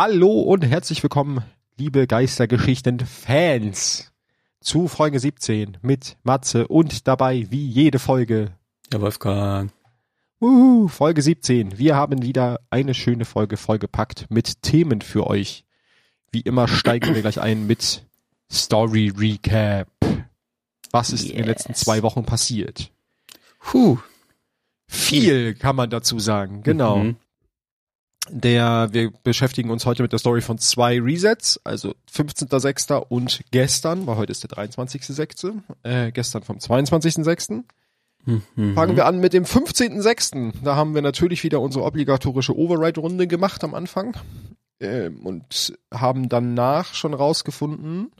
Hallo und herzlich willkommen, liebe Geistergeschichten-Fans, zu Folge 17 mit Matze und dabei wie jede Folge. Ja, Wolfgang. Uhu, Folge 17. Wir haben wieder eine schöne Folge vollgepackt mit Themen für euch. Wie immer steigen wir gleich ein mit Story Recap. Was ist yes. in den letzten zwei Wochen passiert? Puh. Viel kann man dazu sagen, genau. Mhm der, wir beschäftigen uns heute mit der Story von zwei Resets, also 15.06. und gestern, weil heute ist der 23.06., äh, gestern vom 22.06. Mhm. Fangen wir an mit dem 15.06. Da haben wir natürlich wieder unsere obligatorische Override-Runde gemacht am Anfang äh, und haben danach schon rausgefunden,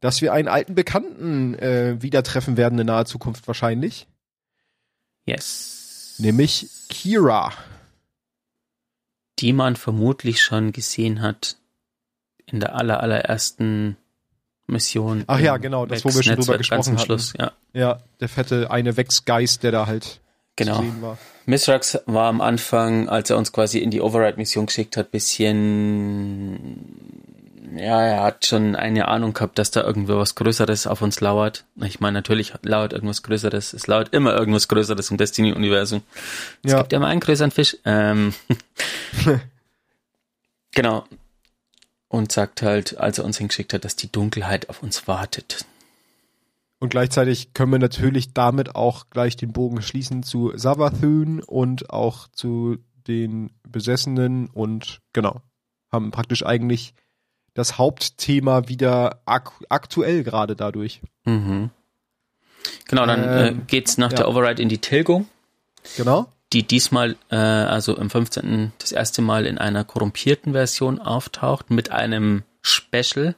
dass wir einen alten Bekannten äh, wieder treffen werden in naher Zukunft wahrscheinlich. Yes. Nämlich Kira die man vermutlich schon gesehen hat in der aller, allerersten Mission. Ach ja, genau, das, wo wir schon drüber gesprochen haben. Schluss, ja. ja, der fette eine Wechsgeist, der da halt genau. zu sehen war. Misrax war am Anfang, als er uns quasi in die Override-Mission geschickt hat, bisschen ja, er hat schon eine Ahnung gehabt, dass da irgendwo was Größeres auf uns lauert. Ich meine, natürlich lauert irgendwas Größeres. Es lauert immer irgendwas Größeres im Destiny-Universum. Es ja. gibt ja immer einen größeren Fisch. Ähm, genau. Und sagt halt, als er uns hingeschickt hat, dass die Dunkelheit auf uns wartet. Und gleichzeitig können wir natürlich damit auch gleich den Bogen schließen zu Savathun und auch zu den Besessenen und genau, haben praktisch eigentlich das Hauptthema wieder ak aktuell gerade dadurch. Mhm. Genau, dann äh, ähm, äh, geht's nach ja. der Override in die Tilgung. Genau. Die diesmal, äh, also im 15. das erste Mal in einer korrumpierten Version auftaucht mit einem Special,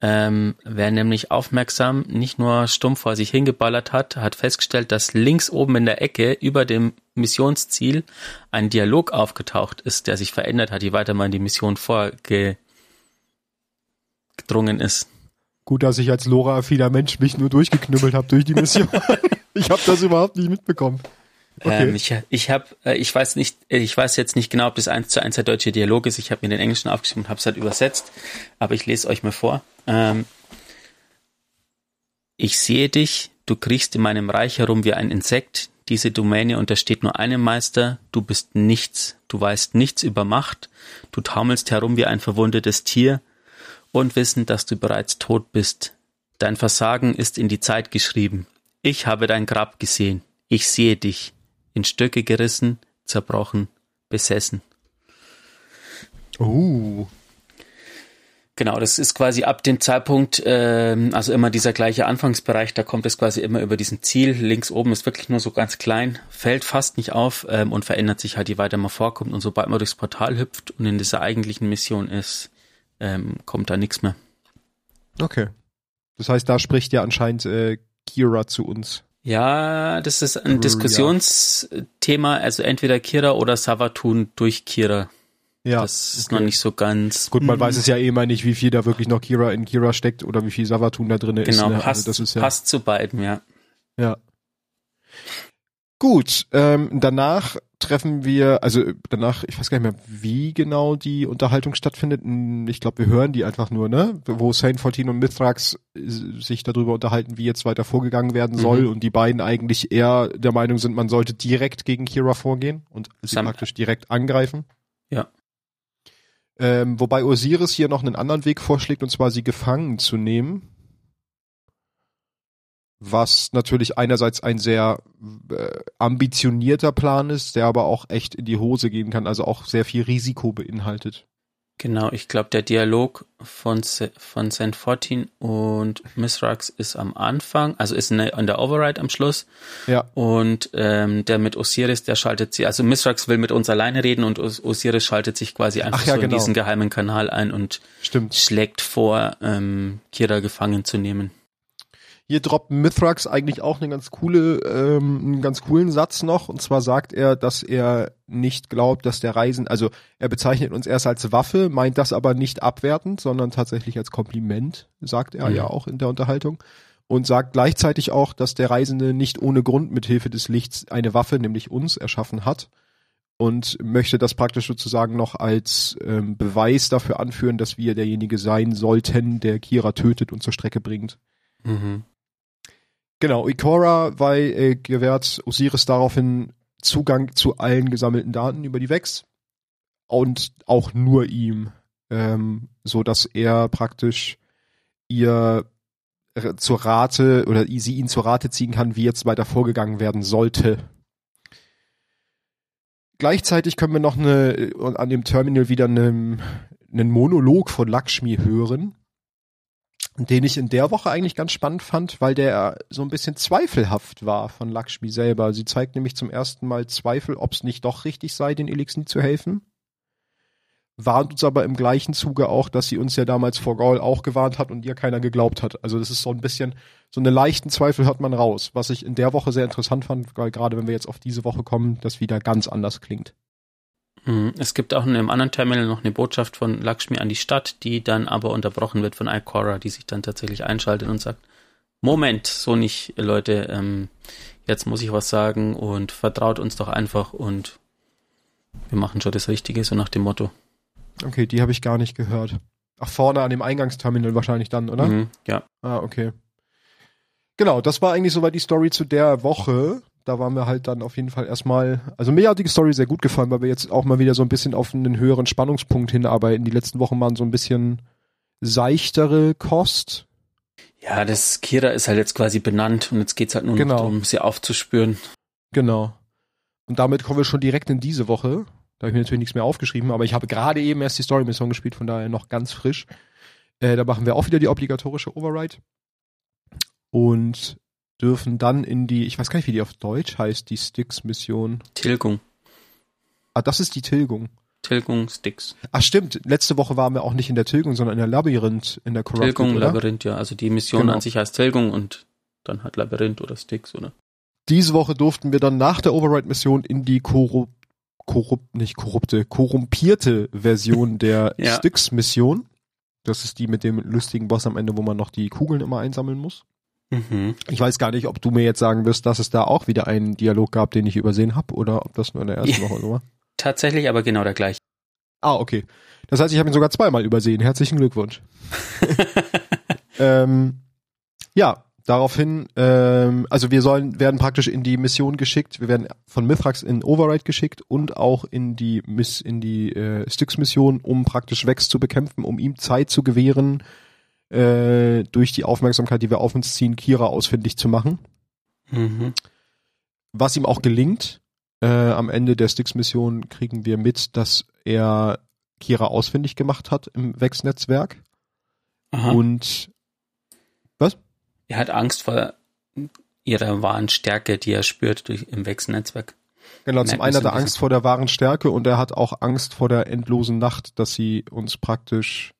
ähm, wer nämlich aufmerksam nicht nur stumpf vor sich hingeballert hat, hat festgestellt, dass links oben in der Ecke über dem Missionsziel ein Dialog aufgetaucht ist, der sich verändert hat, je weiter man die Mission vorgedrungen ist. Gut, dass ich als Lora-affiner Mensch mich nur durchgeknüppelt habe durch die Mission. ich habe das überhaupt nicht mitbekommen. Ähm, ich ich habe, äh, ich weiß nicht, äh, ich weiß jetzt nicht genau, ob das eins zu eins der deutsche Dialog ist. Ich habe mir den Englischen aufgeschrieben und habe es halt übersetzt, aber ich lese euch mal vor. Ähm, ich sehe dich, du kriechst in meinem Reich herum wie ein Insekt. Diese Domäne untersteht nur einem Meister. Du bist nichts. Du weißt nichts über Macht. Du taumelst herum wie ein verwundetes Tier und wissen, dass du bereits tot bist. Dein Versagen ist in die Zeit geschrieben. Ich habe dein Grab gesehen. Ich sehe dich. In Stücke gerissen, zerbrochen, besessen. Uh. Genau, das ist quasi ab dem Zeitpunkt, äh, also immer dieser gleiche Anfangsbereich, da kommt es quasi immer über diesen Ziel. Links oben ist wirklich nur so ganz klein, fällt fast nicht auf ähm, und verändert sich halt, je weiter man vorkommt. Und sobald man durchs Portal hüpft und in dieser eigentlichen Mission ist, ähm, kommt da nichts mehr. Okay. Das heißt, da spricht ja anscheinend äh, Kira zu uns. Ja, das ist ein Diskussionsthema, also entweder Kira oder Savatun durch Kira. Ja, das ist okay. noch nicht so ganz. Gut, man weiß es ja eh mal nicht, wie viel da wirklich noch Kira in Kira steckt oder wie viel Savatun da drin genau, ist. Genau, ne? passt, also ja passt zu beiden, ja. Ja. Gut, ähm, danach treffen wir, also danach, ich weiß gar nicht mehr, wie genau die Unterhaltung stattfindet. Ich glaube, wir hören die einfach nur, ne? Wo Saint 14 und Mithrax äh, sich darüber unterhalten, wie jetzt weiter vorgegangen werden soll mhm. und die beiden eigentlich eher der Meinung sind, man sollte direkt gegen Kira vorgehen und sie Sam praktisch direkt angreifen. Ja. Ähm, wobei Osiris hier noch einen anderen Weg vorschlägt, und zwar sie gefangen zu nehmen. Was natürlich einerseits ein sehr äh, ambitionierter Plan ist, der aber auch echt in die Hose gehen kann, also auch sehr viel Risiko beinhaltet. Genau, ich glaube, der Dialog von, von St. 14 und Misrax ist am Anfang, also ist in der, in der Override am Schluss. Ja. Und ähm, der mit Osiris, der schaltet sie, also Misrax will mit uns alleine reden und Osiris schaltet sich quasi einfach ja, so genau. in diesen geheimen Kanal ein und Stimmt. schlägt vor, ähm, Kira gefangen zu nehmen. Hier droppt Mithrax eigentlich auch eine ganz coole, ähm, einen ganz coolen Satz noch. Und zwar sagt er, dass er nicht glaubt, dass der Reisen, also er bezeichnet uns erst als Waffe, meint das aber nicht abwertend, sondern tatsächlich als Kompliment, sagt er mhm. ja auch in der Unterhaltung. Und sagt gleichzeitig auch, dass der Reisende nicht ohne Grund mit Hilfe des Lichts eine Waffe, nämlich uns, erschaffen hat. und möchte das praktisch sozusagen noch als ähm, Beweis dafür anführen, dass wir derjenige sein sollten, der Kira tötet und zur Strecke bringt. Mhm. Genau, Ikora weil, äh, gewährt Osiris daraufhin Zugang zu allen gesammelten Daten über die Vex und auch nur ihm, ähm, so dass er praktisch ihr zur Rate oder sie ihn zur Rate ziehen kann, wie jetzt weiter vorgegangen werden sollte. Gleichzeitig können wir noch eine, an dem Terminal wieder einen, einen Monolog von Lakshmi hören, den ich in der Woche eigentlich ganz spannend fand, weil der so ein bisschen zweifelhaft war von Lakshmi selber. Sie zeigt nämlich zum ersten Mal Zweifel, ob es nicht doch richtig sei, den Elixir zu helfen. Warnt uns aber im gleichen Zuge auch, dass sie uns ja damals vor Gaul auch gewarnt hat und ihr keiner geglaubt hat. Also das ist so ein bisschen, so eine leichten Zweifel hört man raus, was ich in der Woche sehr interessant fand, weil gerade wenn wir jetzt auf diese Woche kommen, das wieder ganz anders klingt. Mhm. Es gibt auch in einem anderen Terminal noch eine Botschaft von Lakshmi an die Stadt, die dann aber unterbrochen wird von Ikora, die sich dann tatsächlich einschaltet und sagt, Moment, so nicht, Leute, ähm, jetzt muss ich was sagen und vertraut uns doch einfach und wir machen schon das Richtige, so nach dem Motto. Okay, die habe ich gar nicht gehört. Ach, vorne an dem Eingangsterminal wahrscheinlich dann, oder? Mhm, ja. Ah, okay. Genau, das war eigentlich soweit die Story zu der Woche da waren wir halt dann auf jeden Fall erstmal, also mir hat die Story sehr gut gefallen, weil wir jetzt auch mal wieder so ein bisschen auf einen höheren Spannungspunkt hinarbeiten. Die letzten Wochen waren so ein bisschen seichtere Kost. Ja, das Kira ist halt jetzt quasi benannt und jetzt geht's halt nur genau. noch darum, sie aufzuspüren. Genau. Und damit kommen wir schon direkt in diese Woche. Da habe ich mir natürlich nichts mehr aufgeschrieben, aber ich habe gerade eben erst die Story-Mission gespielt, von daher noch ganz frisch. Äh, da machen wir auch wieder die obligatorische Override. Und dürfen dann in die, ich weiß gar nicht, wie die auf Deutsch heißt, die Sticks-Mission. Tilgung. Ah, das ist die Tilgung. Tilgung Sticks. Ach stimmt, letzte Woche waren wir auch nicht in der Tilgung, sondern in der Labyrinth, in der Corrupted, Tilgung, oder? Labyrinth, ja. Also die Mission genau. an sich heißt Tilgung und dann halt Labyrinth oder Sticks, oder? Diese Woche durften wir dann nach der Override-Mission in die korrup, korrupt, nicht korrupte, korrumpierte Version der ja. Sticks-Mission. Das ist die mit dem lustigen Boss am Ende, wo man noch die Kugeln immer einsammeln muss. Mhm. Ich weiß gar nicht, ob du mir jetzt sagen wirst, dass es da auch wieder einen Dialog gab, den ich übersehen habe, oder ob das nur in der ersten Woche so war. Tatsächlich, aber genau der gleiche. Ah, okay. Das heißt, ich habe ihn sogar zweimal übersehen. Herzlichen Glückwunsch. ähm, ja, daraufhin, ähm, also wir sollen, werden praktisch in die Mission geschickt. Wir werden von Mithrax in Override geschickt und auch in die Miss, in die äh, Styx-Mission, um praktisch Vex zu bekämpfen, um ihm Zeit zu gewähren, äh, durch die Aufmerksamkeit, die wir auf uns ziehen, Kira ausfindig zu machen. Mhm. Was ihm auch gelingt. Äh, am Ende der Styx-Mission kriegen wir mit, dass er Kira ausfindig gemacht hat im Wex-Netzwerk. Und was? Er hat Angst vor ihrer wahren Stärke, die er spürt durch im Wex-Netzwerk. Genau, zum einen hat er Angst vor der wahren Stärke und er hat auch Angst vor der endlosen Nacht, dass sie uns praktisch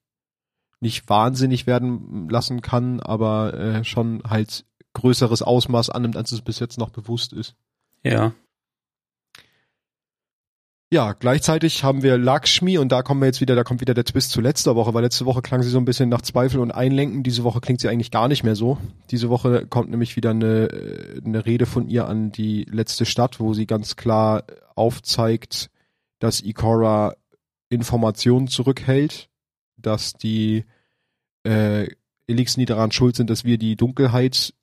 nicht wahnsinnig werden lassen kann, aber äh, schon halt größeres Ausmaß annimmt, als es bis jetzt noch bewusst ist. Ja. Ja, gleichzeitig haben wir Lakshmi und da kommen wir jetzt wieder, da kommt wieder der Twist zu letzter Woche, weil letzte Woche klang sie so ein bisschen nach Zweifel und Einlenken, diese Woche klingt sie eigentlich gar nicht mehr so. Diese Woche kommt nämlich wieder eine, äh, eine Rede von ihr an die letzte Stadt, wo sie ganz klar aufzeigt, dass Ikora Informationen zurückhält, dass die äh, Elixir daran schuld sind, dass wir die Dunkelheit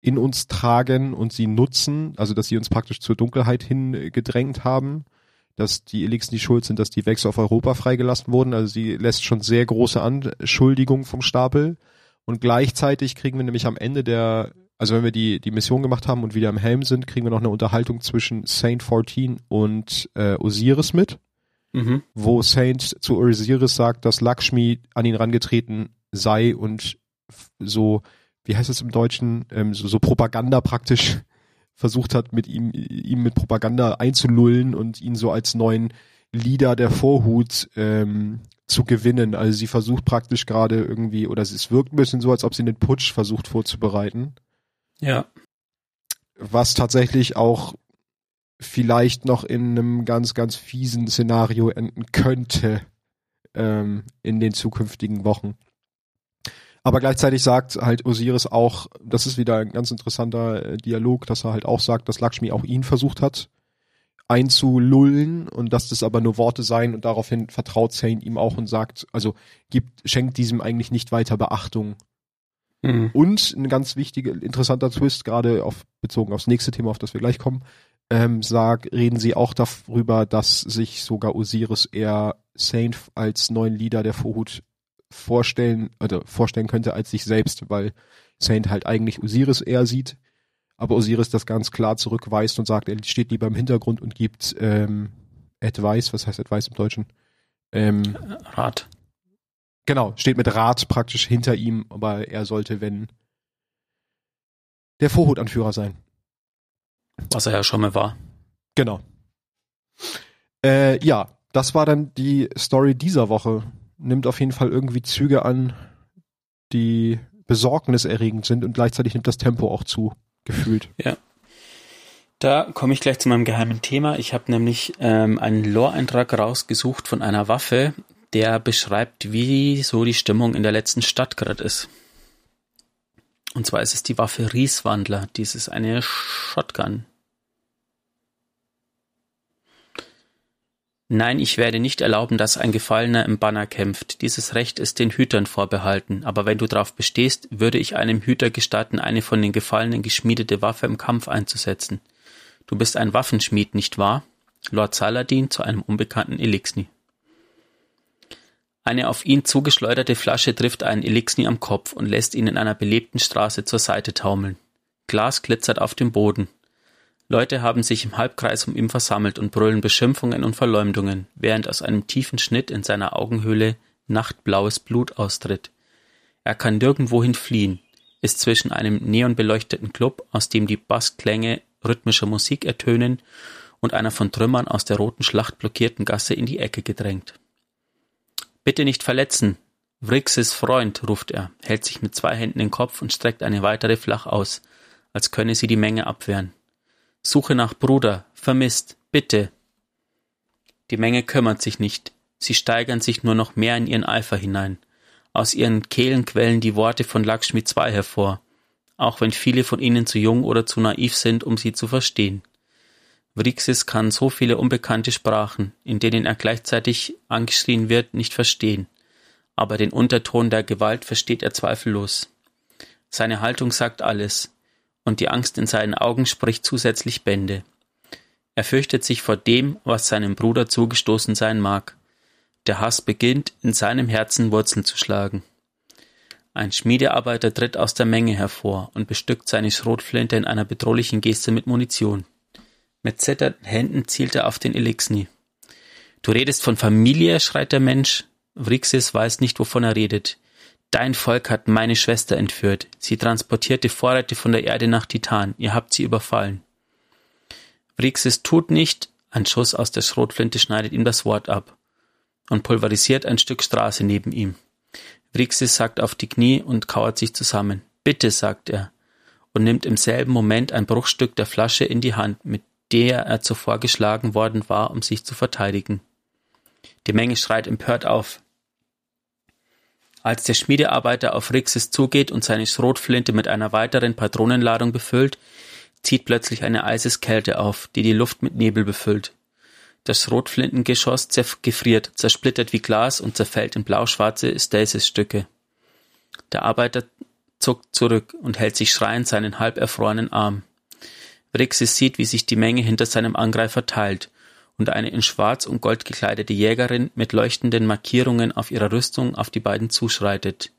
in uns tragen und sie nutzen, also dass sie uns praktisch zur Dunkelheit hingedrängt haben, dass die Elixir schuld sind, dass die Wechsel auf Europa freigelassen wurden, also sie lässt schon sehr große Anschuldigungen vom Stapel und gleichzeitig kriegen wir nämlich am Ende der, also wenn wir die, die Mission gemacht haben und wieder im Helm sind, kriegen wir noch eine Unterhaltung zwischen Saint 14 und äh, Osiris mit, mhm. wo Saint zu Osiris sagt, dass Lakshmi an ihn rangetreten sei und so, wie heißt es im Deutschen, ähm, so, so Propaganda praktisch versucht hat, mit ihm, ihm mit Propaganda einzulullen und ihn so als neuen Leader der Vorhut ähm, zu gewinnen. Also sie versucht praktisch gerade irgendwie, oder es wirkt ein bisschen so, als ob sie einen Putsch versucht vorzubereiten. Ja. Was tatsächlich auch vielleicht noch in einem ganz, ganz fiesen Szenario enden könnte ähm, in den zukünftigen Wochen. Aber gleichzeitig sagt halt Osiris auch, das ist wieder ein ganz interessanter äh, Dialog, dass er halt auch sagt, dass Lakshmi auch ihn versucht hat einzulullen und dass das aber nur Worte seien und daraufhin vertraut Zane ihm auch und sagt, also gibt, schenkt diesem eigentlich nicht weiter Beachtung. Mhm. Und ein ganz wichtiger, interessanter Twist, gerade auf, bezogen aufs nächste Thema, auf das wir gleich kommen, ähm, sag, reden sie auch darüber, dass sich sogar Osiris eher Saint als neuen Leader der Vorhut vorstellen, oder vorstellen könnte als sich selbst, weil Saint halt eigentlich Osiris eher sieht, aber Osiris das ganz klar zurückweist und sagt, er steht lieber im Hintergrund und gibt ähm, Advice, was heißt Advice im Deutschen? Ähm, Rat. Genau, steht mit Rat praktisch hinter ihm, aber er sollte, wenn der Vorhutanführer sein. Was er ja schon mal war. Genau. Äh, ja, das war dann die Story dieser Woche. Nimmt auf jeden Fall irgendwie Züge an, die besorgniserregend sind und gleichzeitig nimmt das Tempo auch zu, gefühlt. Ja. Da komme ich gleich zu meinem geheimen Thema. Ich habe nämlich ähm, einen Lore-Eintrag rausgesucht von einer Waffe, der beschreibt, wie so die Stimmung in der letzten Stadt gerade ist. Und zwar ist es die Waffe Rieswandler. Dies ist eine Shotgun. Nein, ich werde nicht erlauben, dass ein Gefallener im Banner kämpft. Dieses Recht ist den Hütern vorbehalten. Aber wenn du darauf bestehst, würde ich einem Hüter gestatten, eine von den Gefallenen geschmiedete Waffe im Kampf einzusetzen. Du bist ein Waffenschmied, nicht wahr? Lord Saladin zu einem unbekannten Elixni. Eine auf ihn zugeschleuderte Flasche trifft einen Elixni am Kopf und lässt ihn in einer belebten Straße zur Seite taumeln. Glas glitzert auf dem Boden. Leute haben sich im Halbkreis um ihn versammelt und brüllen Beschimpfungen und Verleumdungen, während aus einem tiefen Schnitt in seiner Augenhöhle nachtblaues Blut austritt. Er kann nirgendwohin fliehen, ist zwischen einem neonbeleuchteten Club, aus dem die Bassklänge rhythmischer Musik ertönen, und einer von Trümmern aus der roten Schlacht blockierten Gasse in die Ecke gedrängt. Bitte nicht verletzen. Vrixes Freund, ruft er, hält sich mit zwei Händen den Kopf und streckt eine weitere flach aus, als könne sie die Menge abwehren. Suche nach Bruder, vermisst, bitte. Die Menge kümmert sich nicht, sie steigern sich nur noch mehr in ihren Eifer hinein. Aus ihren Kehlen quellen die Worte von Lakshmi II hervor, auch wenn viele von ihnen zu jung oder zu naiv sind, um sie zu verstehen. Vrixis kann so viele unbekannte Sprachen, in denen er gleichzeitig angeschrien wird, nicht verstehen. Aber den Unterton der Gewalt versteht er zweifellos. Seine Haltung sagt alles, und die Angst in seinen Augen spricht zusätzlich Bände. Er fürchtet sich vor dem, was seinem Bruder zugestoßen sein mag. Der Hass beginnt, in seinem Herzen Wurzeln zu schlagen. Ein Schmiedearbeiter tritt aus der Menge hervor und bestückt seine Schrotflinte in einer bedrohlichen Geste mit Munition. Mit zitternden Händen zielt er auf den Elixni. Du redest von Familie, schreit der Mensch. Vrixis weiß nicht, wovon er redet. Dein Volk hat meine Schwester entführt. Sie transportierte Vorräte von der Erde nach Titan. Ihr habt sie überfallen. Vrixis tut nicht. Ein Schuss aus der Schrotflinte schneidet ihm das Wort ab und pulverisiert ein Stück Straße neben ihm. Vrixis sackt auf die Knie und kauert sich zusammen. Bitte, sagt er, und nimmt im selben Moment ein Bruchstück der Flasche in die Hand, mit der er zuvor geschlagen worden war, um sich zu verteidigen. Die Menge schreit empört auf. Als der Schmiedearbeiter auf Rixes zugeht und seine Schrotflinte mit einer weiteren Patronenladung befüllt, zieht plötzlich eine Eiseskälte auf, die die Luft mit Nebel befüllt. Das Schrotflintengeschoss gefriert, zersplittert wie Glas und zerfällt in blauschwarze Stasis-Stücke. Der Arbeiter zuckt zurück und hält sich schreiend seinen halb erfrorenen Arm. Rixis sieht, wie sich die Menge hinter seinem Angreifer teilt und eine in Schwarz und Gold gekleidete Jägerin mit leuchtenden Markierungen auf ihrer Rüstung auf die beiden zuschreitet.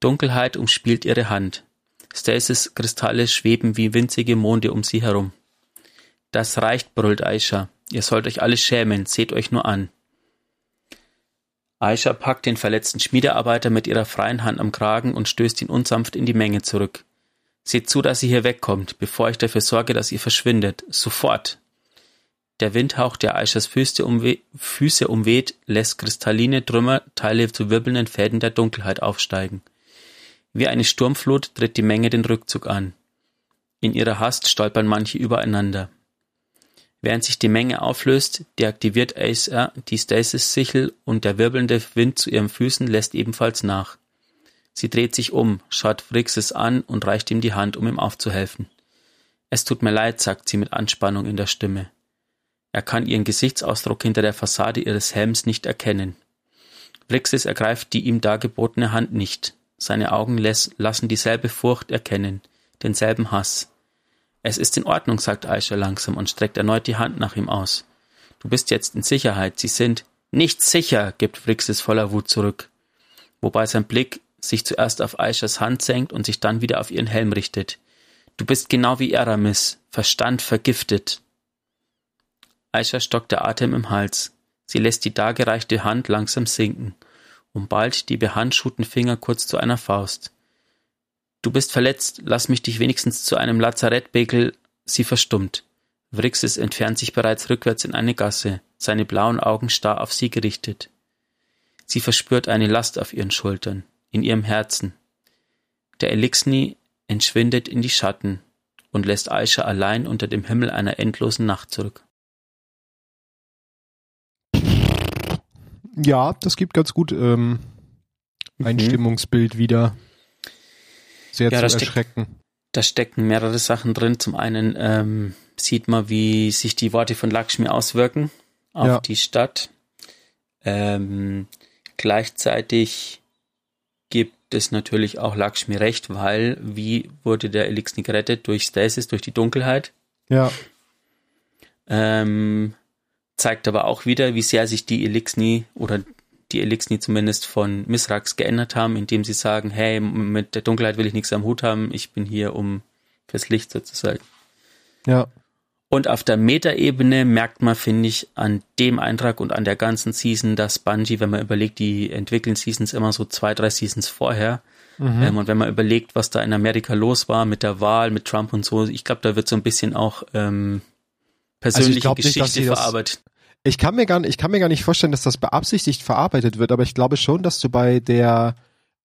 Dunkelheit umspielt ihre Hand. Stasis Kristalle schweben wie winzige Monde um sie herum. Das reicht, brüllt Aisha. Ihr sollt euch alle schämen, seht euch nur an. Aisha packt den verletzten Schmiedearbeiter mit ihrer freien Hand am Kragen und stößt ihn unsanft in die Menge zurück. Seht zu, dass ihr hier wegkommt, bevor ich dafür sorge, dass ihr verschwindet. Sofort! Der Windhauch, der Aishas Füße, umwe Füße umweht, lässt kristalline Trümmerteile zu wirbelnden Fäden der Dunkelheit aufsteigen. Wie eine Sturmflut tritt die Menge den Rückzug an. In ihrer Hast stolpern manche übereinander. Während sich die Menge auflöst, deaktiviert Acer die Stasis-Sichel und der wirbelnde Wind zu ihren Füßen lässt ebenfalls nach. Sie dreht sich um, schaut Phrixis an und reicht ihm die Hand, um ihm aufzuhelfen. Es tut mir leid, sagt sie mit Anspannung in der Stimme. Er kann ihren Gesichtsausdruck hinter der Fassade ihres Helms nicht erkennen. Vrixis ergreift die ihm dargebotene Hand nicht. Seine Augen lassen dieselbe Furcht erkennen, denselben Hass. Es ist in Ordnung, sagt Aisha langsam und streckt erneut die Hand nach ihm aus. Du bist jetzt in Sicherheit. Sie sind nicht sicher, gibt Vrixis voller Wut zurück. Wobei sein Blick sich zuerst auf Aishas Hand senkt und sich dann wieder auf ihren Helm richtet. Du bist genau wie Aramis, Verstand vergiftet. Aisha stockt der Atem im Hals. Sie lässt die dargereichte Hand langsam sinken, um bald die behandschuhten Finger kurz zu einer Faust. Du bist verletzt, lass mich dich wenigstens zu einem Lazarettbekel. Sie verstummt. Vrixis entfernt sich bereits rückwärts in eine Gasse, seine blauen Augen starr auf sie gerichtet. Sie verspürt eine Last auf ihren Schultern, in ihrem Herzen. Der Elixni entschwindet in die Schatten und lässt Aisha allein unter dem Himmel einer endlosen Nacht zurück. Ja, das gibt ganz gut ähm, ein mhm. Stimmungsbild wieder. Sehr ja, zu erschrecken. Steck, da stecken mehrere Sachen drin. Zum einen ähm, sieht man, wie sich die Worte von Lakshmi auswirken auf ja. die Stadt. Ähm, gleichzeitig gibt es natürlich auch Lakshmi recht, weil wie wurde der Elixir gerettet? Durch Stasis, durch die Dunkelheit. Ja. Ähm, zeigt aber auch wieder, wie sehr sich die Elixni oder die Elixni zumindest von Misrax geändert haben, indem sie sagen, hey, mit der Dunkelheit will ich nichts am Hut haben, ich bin hier um fürs Licht sozusagen. Ja. Und auf der Metaebene merkt man, finde ich, an dem Eintrag und an der ganzen Season, dass Bungie, wenn man überlegt, die entwickeln Seasons immer so zwei, drei Seasons vorher. Mhm. Ähm, und wenn man überlegt, was da in Amerika los war mit der Wahl, mit Trump und so, ich glaube, da wird so ein bisschen auch ähm, persönliche also Geschichte nicht, verarbeitet. Ich kann mir gar nicht, ich kann mir gar nicht vorstellen, dass das beabsichtigt verarbeitet wird, aber ich glaube schon, dass du bei der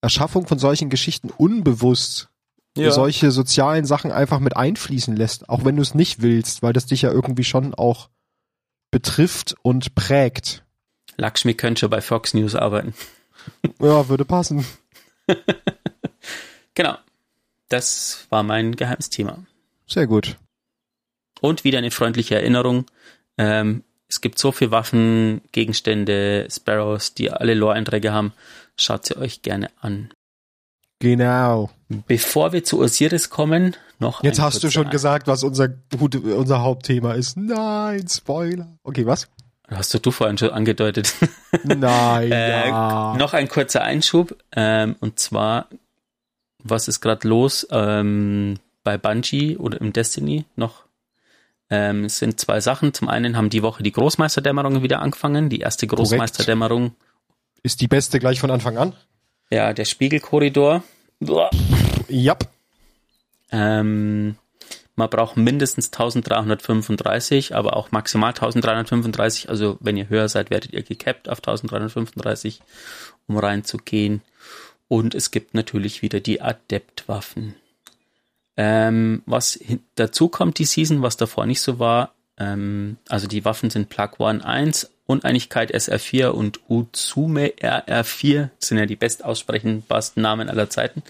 Erschaffung von solchen Geschichten unbewusst ja. solche sozialen Sachen einfach mit einfließen lässt, auch wenn du es nicht willst, weil das dich ja irgendwie schon auch betrifft und prägt. Lakshmi könnte schon bei Fox News arbeiten. ja, würde passen. genau. Das war mein geheimes Thema. Sehr gut. Und wieder eine freundliche Erinnerung. Ähm, es gibt so viele Waffen, Gegenstände, Sparrows, die alle Lore-Einträge haben. Schaut sie euch gerne an. Genau. Bevor wir zu Osiris kommen, noch. Jetzt hast du schon ein gesagt, was unser, unser Hauptthema ist. Nein, Spoiler. Okay, was? Hast du, du vorhin schon angedeutet. Nein. äh, ja. Noch ein kurzer Einschub. Ähm, und zwar, was ist gerade los ähm, bei Bungie oder im Destiny? Noch ähm, es sind zwei Sachen. Zum einen haben die Woche die Großmeisterdämmerung wieder angefangen. Die erste Großmeisterdämmerung. Ist die beste gleich von Anfang an? Ja, der Spiegelkorridor. Ja. Ähm, man braucht mindestens 1335, aber auch maximal 1335. Also wenn ihr höher seid, werdet ihr gecapped auf 1335, um reinzugehen. Und es gibt natürlich wieder die Adeptwaffen. Ähm, was dazu kommt die Season, was davor nicht so war, ähm, also die Waffen sind Plug One 1 Uneinigkeit SR4 und Uzume RR4 sind ja die best ausprechenbarsten Namen aller Zeiten,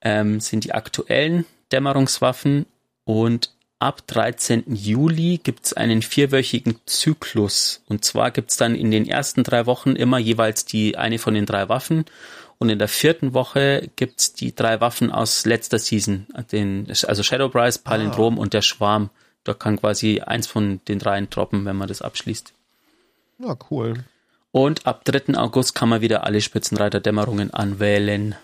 ähm, sind die aktuellen Dämmerungswaffen und ab 13. Juli gibt es einen vierwöchigen Zyklus. Und zwar gibt es dann in den ersten drei Wochen immer jeweils die eine von den drei Waffen. Und in der vierten Woche gibt es die drei Waffen aus letzter Season. Den, also Shadow Price, Palindrom ah. und der Schwarm. Da kann quasi eins von den dreien droppen, wenn man das abschließt. Ja, cool. Und ab 3. August kann man wieder alle Spitzenreiter-Dämmerungen anwählen.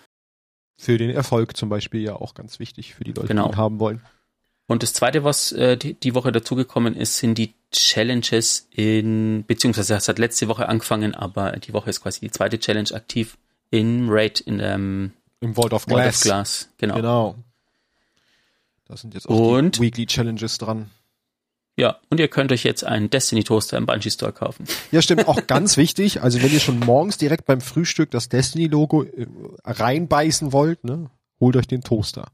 Für den Erfolg zum Beispiel ja auch ganz wichtig für die Leute, genau. die ihn haben wollen. Und das zweite, was äh, die, die, Woche dazugekommen ist, sind die Challenges in, beziehungsweise es hat letzte Woche angefangen, aber die Woche ist quasi die zweite Challenge aktiv in Raid, in ähm, im Vault of Glass. Vault of Glass. Genau. genau. Da sind jetzt auch und, die Weekly Challenges dran. Ja, und ihr könnt euch jetzt einen Destiny Toaster im Bungee Store kaufen. Ja, stimmt, auch ganz wichtig. Also wenn ihr schon morgens direkt beim Frühstück das Destiny Logo äh, reinbeißen wollt, ne, holt euch den Toaster.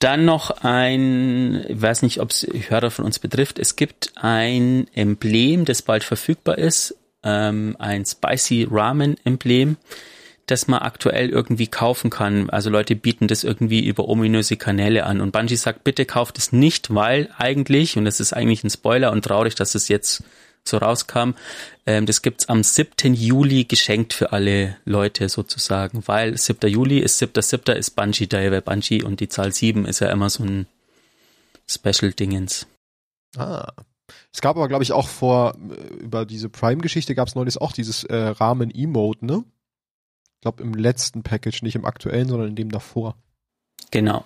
Dann noch ein, ich weiß nicht, ob es Hörer von uns betrifft. Es gibt ein Emblem, das bald verfügbar ist, ähm, ein Spicy Ramen Emblem. Das man aktuell irgendwie kaufen kann. Also Leute bieten das irgendwie über ominöse Kanäle an. Und Bungie sagt, bitte kauft es nicht, weil eigentlich, und das ist eigentlich ein Spoiler und traurig, dass es jetzt so rauskam, ähm, das gibt's am 7. Juli geschenkt für alle Leute sozusagen, weil 7. Juli ist 7.7. ist Bungie Day, weil Bungie und die Zahl 7 ist ja immer so ein Special-Dingens. Ah. Es gab aber, glaube ich, auch vor, äh, über diese Prime-Geschichte gab es neulich auch dieses äh, Rahmen-Emote, ne? Ich glaube im letzten Package, nicht im aktuellen, sondern in dem davor. Genau.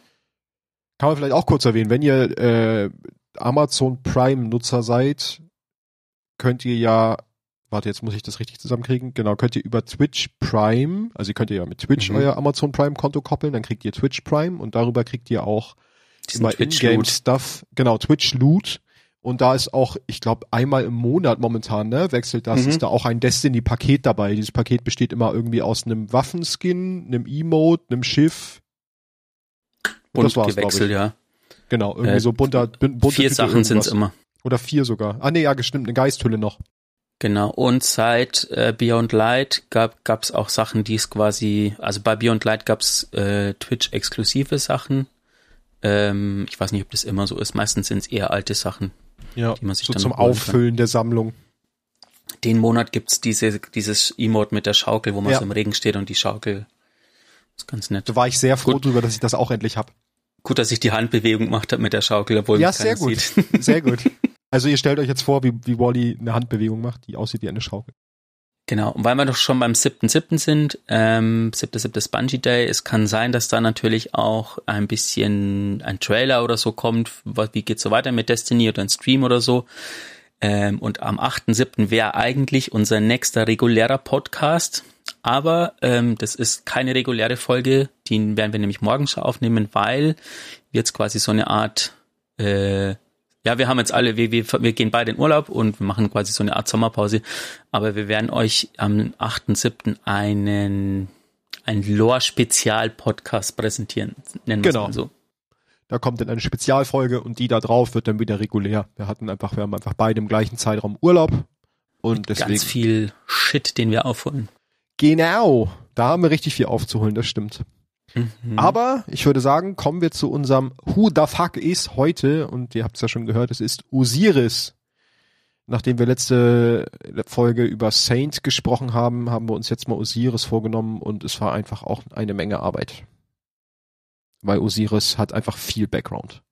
Kann man vielleicht auch kurz erwähnen, wenn ihr äh, Amazon Prime-Nutzer seid, könnt ihr ja, warte, jetzt muss ich das richtig zusammenkriegen, genau, könnt ihr über Twitch Prime, also ihr könnt ihr ja mit Twitch mhm. euer Amazon Prime-Konto koppeln, dann kriegt ihr Twitch Prime und darüber kriegt ihr auch Diesen immer In-Game-Stuff, genau, Twitch Loot und da ist auch, ich glaube, einmal im Monat momentan, ne, wechselt das, mhm. ist da auch ein Destiny-Paket dabei. Dieses Paket besteht immer irgendwie aus einem Waffenskin, einem Emote, einem Schiff. Und das war's, gewechselt, ja. Genau, irgendwie äh, so bunter, bunter Vier Tüte Sachen sind's immer. Oder vier sogar. Ah nee, ja, gestimmt, eine Geisthülle noch. Genau, und seit äh, Beyond Light gab gab's auch Sachen, die es quasi, also bei Beyond Light gab's äh, Twitch-exklusive Sachen. Ähm, ich weiß nicht, ob das immer so ist. Meistens sind's eher alte Sachen, ja, die man sich so dann zum Auffüllen kann. der Sammlung. Den Monat gibt's diese, dieses Emote mit der Schaukel, wo man ja. so im Regen steht und die Schaukel ist ganz nett. Da war ich sehr froh gut. drüber, dass ich das auch endlich hab. Gut, dass ich die Handbewegung gemacht habe mit der Schaukel, obwohl ja, sehr gut. Sieht. Sehr gut. Also ihr stellt euch jetzt vor, wie, wie Wally eine Handbewegung macht, die aussieht wie eine Schaukel. Genau, und weil wir doch schon beim 7.7. sind, ähm, 7.7. Bungee Day, es kann sein, dass da natürlich auch ein bisschen ein Trailer oder so kommt, wie geht's so weiter mit Destiny oder ein Stream oder so. Ähm, und am 8.7. wäre eigentlich unser nächster regulärer Podcast. Aber ähm, das ist keine reguläre Folge, die werden wir nämlich morgen schon aufnehmen, weil jetzt quasi so eine Art äh, ja, wir haben jetzt alle, wir, wir, wir gehen beide in Urlaub und wir machen quasi so eine Art Sommerpause. Aber wir werden euch am 8.7. einen, ein Lore-Spezial-Podcast präsentieren, nennen wir genau. es mal so. Da kommt dann eine Spezialfolge und die da drauf wird dann wieder regulär. Wir hatten einfach, wir haben einfach beide im gleichen Zeitraum Urlaub und deswegen. Ganz viel Shit, den wir aufholen. Genau. Da haben wir richtig viel aufzuholen, das stimmt. Mhm. Aber ich würde sagen, kommen wir zu unserem Who the fuck is heute und ihr habt es ja schon gehört, es ist Osiris. Nachdem wir letzte Folge über Saint gesprochen haben, haben wir uns jetzt mal Osiris vorgenommen und es war einfach auch eine Menge Arbeit. Weil Osiris hat einfach viel Background.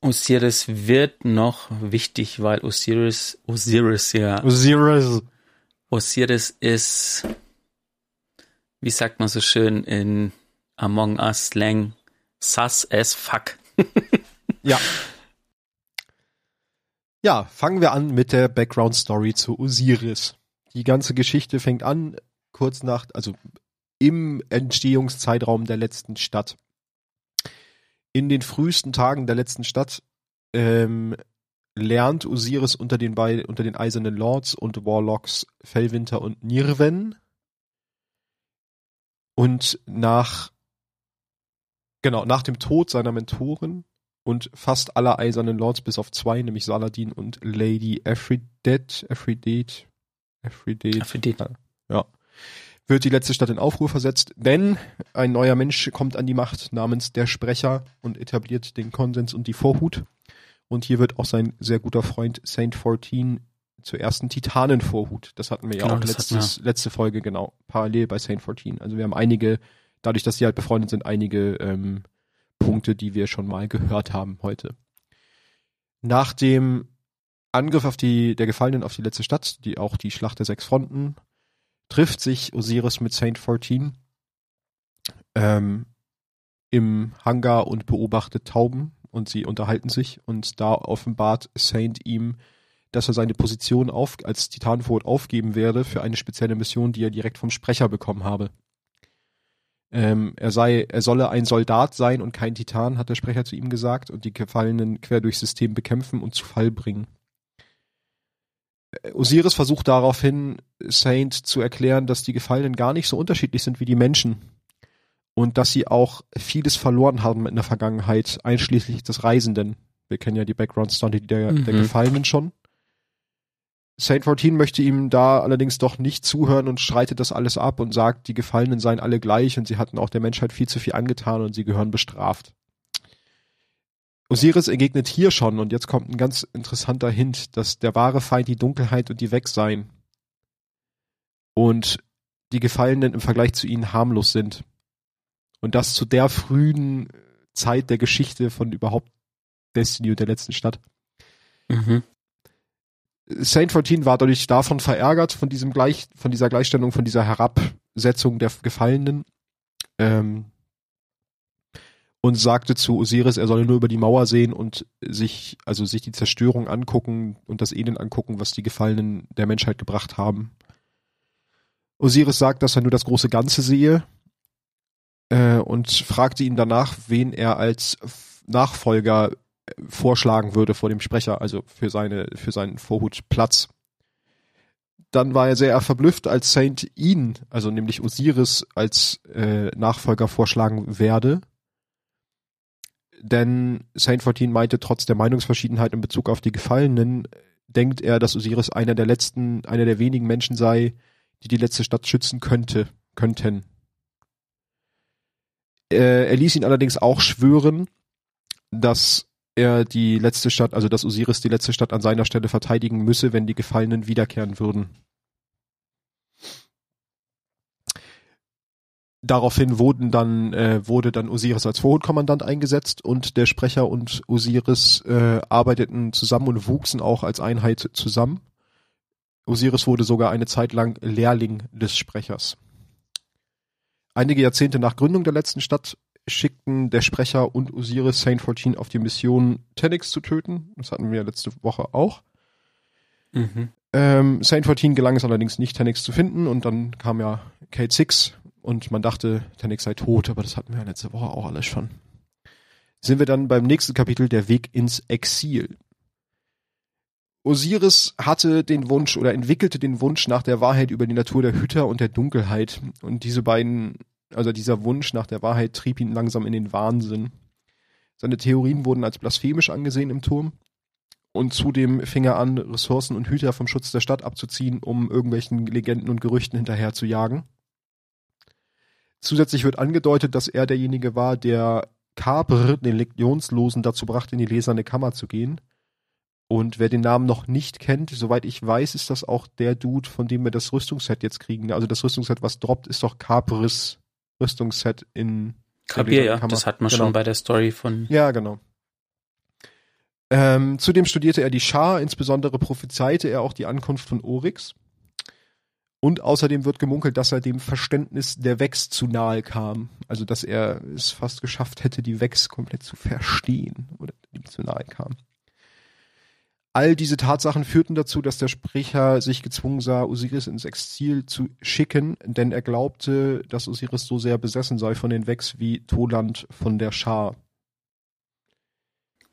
Osiris wird noch wichtig, weil Osiris, Osiris, ja. Osiris. Osiris ist, wie sagt man so schön in Among Us Slang sus as fuck. ja. Ja, fangen wir an mit der Background Story zu Osiris. Die ganze Geschichte fängt an kurz nach, also im Entstehungszeitraum der letzten Stadt. In den frühesten Tagen der letzten Stadt ähm, lernt Osiris unter den, Be unter den Eisernen Lords und Warlocks Fellwinter und Nirven. Und nach Genau, nach dem Tod seiner Mentoren und fast aller eisernen Lords bis auf zwei, nämlich Saladin und Lady Aphrodite, Aphrodite, Aphrodite, Aphrodite. ja, wird die letzte Stadt in Aufruhr versetzt, denn ein neuer Mensch kommt an die Macht namens der Sprecher und etabliert den Konsens und die Vorhut. Und hier wird auch sein sehr guter Freund Saint 14 zur ersten Titanenvorhut. Das hatten wir ja genau, auch letztes, letzte Folge, genau, parallel bei Saint 14. Also wir haben einige dadurch, dass sie halt befreundet sind, einige ähm, Punkte, die wir schon mal gehört haben heute. Nach dem Angriff auf die, der Gefallenen auf die letzte Stadt, die auch die Schlacht der sechs Fronten, trifft sich Osiris mit Saint 14 ähm, im Hangar und beobachtet Tauben und sie unterhalten sich und da offenbart Saint ihm, dass er seine Position auf, als Titanfurt aufgeben werde für eine spezielle Mission, die er direkt vom Sprecher bekommen habe. Ähm, er sei, er solle ein Soldat sein und kein Titan, hat der Sprecher zu ihm gesagt, und die Gefallenen quer durchs System bekämpfen und zu Fall bringen. Äh, Osiris versucht daraufhin, Saint zu erklären, dass die Gefallenen gar nicht so unterschiedlich sind wie die Menschen. Und dass sie auch vieles verloren haben in der Vergangenheit, einschließlich des Reisenden. Wir kennen ja die Background-Story der, mhm. der Gefallenen schon. Saint 14 möchte ihm da allerdings doch nicht zuhören und streitet das alles ab und sagt, die Gefallenen seien alle gleich und sie hatten auch der Menschheit viel zu viel angetan und sie gehören bestraft. Osiris entgegnet hier schon, und jetzt kommt ein ganz interessanter Hint, dass der wahre Feind die Dunkelheit und die Weg seien. Und die Gefallenen im Vergleich zu ihnen harmlos sind. Und das zu der frühen Zeit der Geschichte von überhaupt Destiny und der letzten Stadt. Mhm. Saint 14 war dadurch davon verärgert, von diesem Gleich, von dieser Gleichstellung, von dieser Herabsetzung der Gefallenen. Ähm, und sagte zu Osiris, er solle nur über die Mauer sehen und sich, also sich die Zerstörung angucken und das Elend angucken, was die Gefallenen der Menschheit gebracht haben. Osiris sagt, dass er nur das große Ganze sehe äh, und fragte ihn danach, wen er als Nachfolger vorschlagen würde vor dem Sprecher, also für seine für seinen Vorhutplatz. Dann war er sehr verblüfft, als Saint ihn, also nämlich Osiris, als äh, Nachfolger vorschlagen werde denn Saint 14 meinte, trotz der Meinungsverschiedenheit in Bezug auf die Gefallenen, denkt er, dass Osiris einer der letzten, einer der wenigen Menschen sei, die die letzte Stadt schützen könnte, könnten. Äh, er ließ ihn allerdings auch schwören, dass er die letzte Stadt, also dass Osiris die letzte Stadt an seiner Stelle verteidigen müsse, wenn die Gefallenen wiederkehren würden. Daraufhin wurden dann, äh, wurde dann Osiris als Vorhutkommandant eingesetzt und der Sprecher und Osiris äh, arbeiteten zusammen und wuchsen auch als Einheit zusammen. Osiris wurde sogar eine Zeit lang Lehrling des Sprechers. Einige Jahrzehnte nach Gründung der letzten Stadt schickten der Sprecher und Osiris Saint 14 auf die Mission, Tenix zu töten. Das hatten wir letzte Woche auch. Mhm. Ähm, Saint 14 gelang es allerdings nicht, Tenix zu finden und dann kam ja Kate Six und man dachte, Tanik sei tot, aber das hatten wir ja letzte Woche auch alles schon. Sind wir dann beim nächsten Kapitel, der Weg ins Exil. Osiris hatte den Wunsch oder entwickelte den Wunsch nach der Wahrheit über die Natur der Hüter und der Dunkelheit. Und diese beiden, also dieser Wunsch nach der Wahrheit trieb ihn langsam in den Wahnsinn. Seine Theorien wurden als blasphemisch angesehen im Turm. Und zudem fing er an, Ressourcen und Hüter vom Schutz der Stadt abzuziehen, um irgendwelchen Legenden und Gerüchten hinterher zu jagen. Zusätzlich wird angedeutet, dass er derjenige war, der Kaper, den Legionslosen, dazu brachte, in die leserne Kammer zu gehen. Und wer den Namen noch nicht kennt, soweit ich weiß, ist das auch der Dude, von dem wir das Rüstungsset jetzt kriegen. Also das Rüstungsset, was droppt, ist doch Kapers Rüstungsset in Kapir, ja, das hat man genau. schon bei der Story von. Ja, genau. Ähm, zudem studierte er die Schar, insbesondere prophezeite er auch die Ankunft von Oryx. Und außerdem wird gemunkelt, dass er dem Verständnis der Vex zu nahe kam. Also, dass er es fast geschafft hätte, die Vex komplett zu verstehen oder ihm zu nahe kam. All diese Tatsachen führten dazu, dass der Sprecher sich gezwungen sah, Osiris ins Exil zu schicken, denn er glaubte, dass Osiris so sehr besessen sei von den Vex wie Toland von der Schar.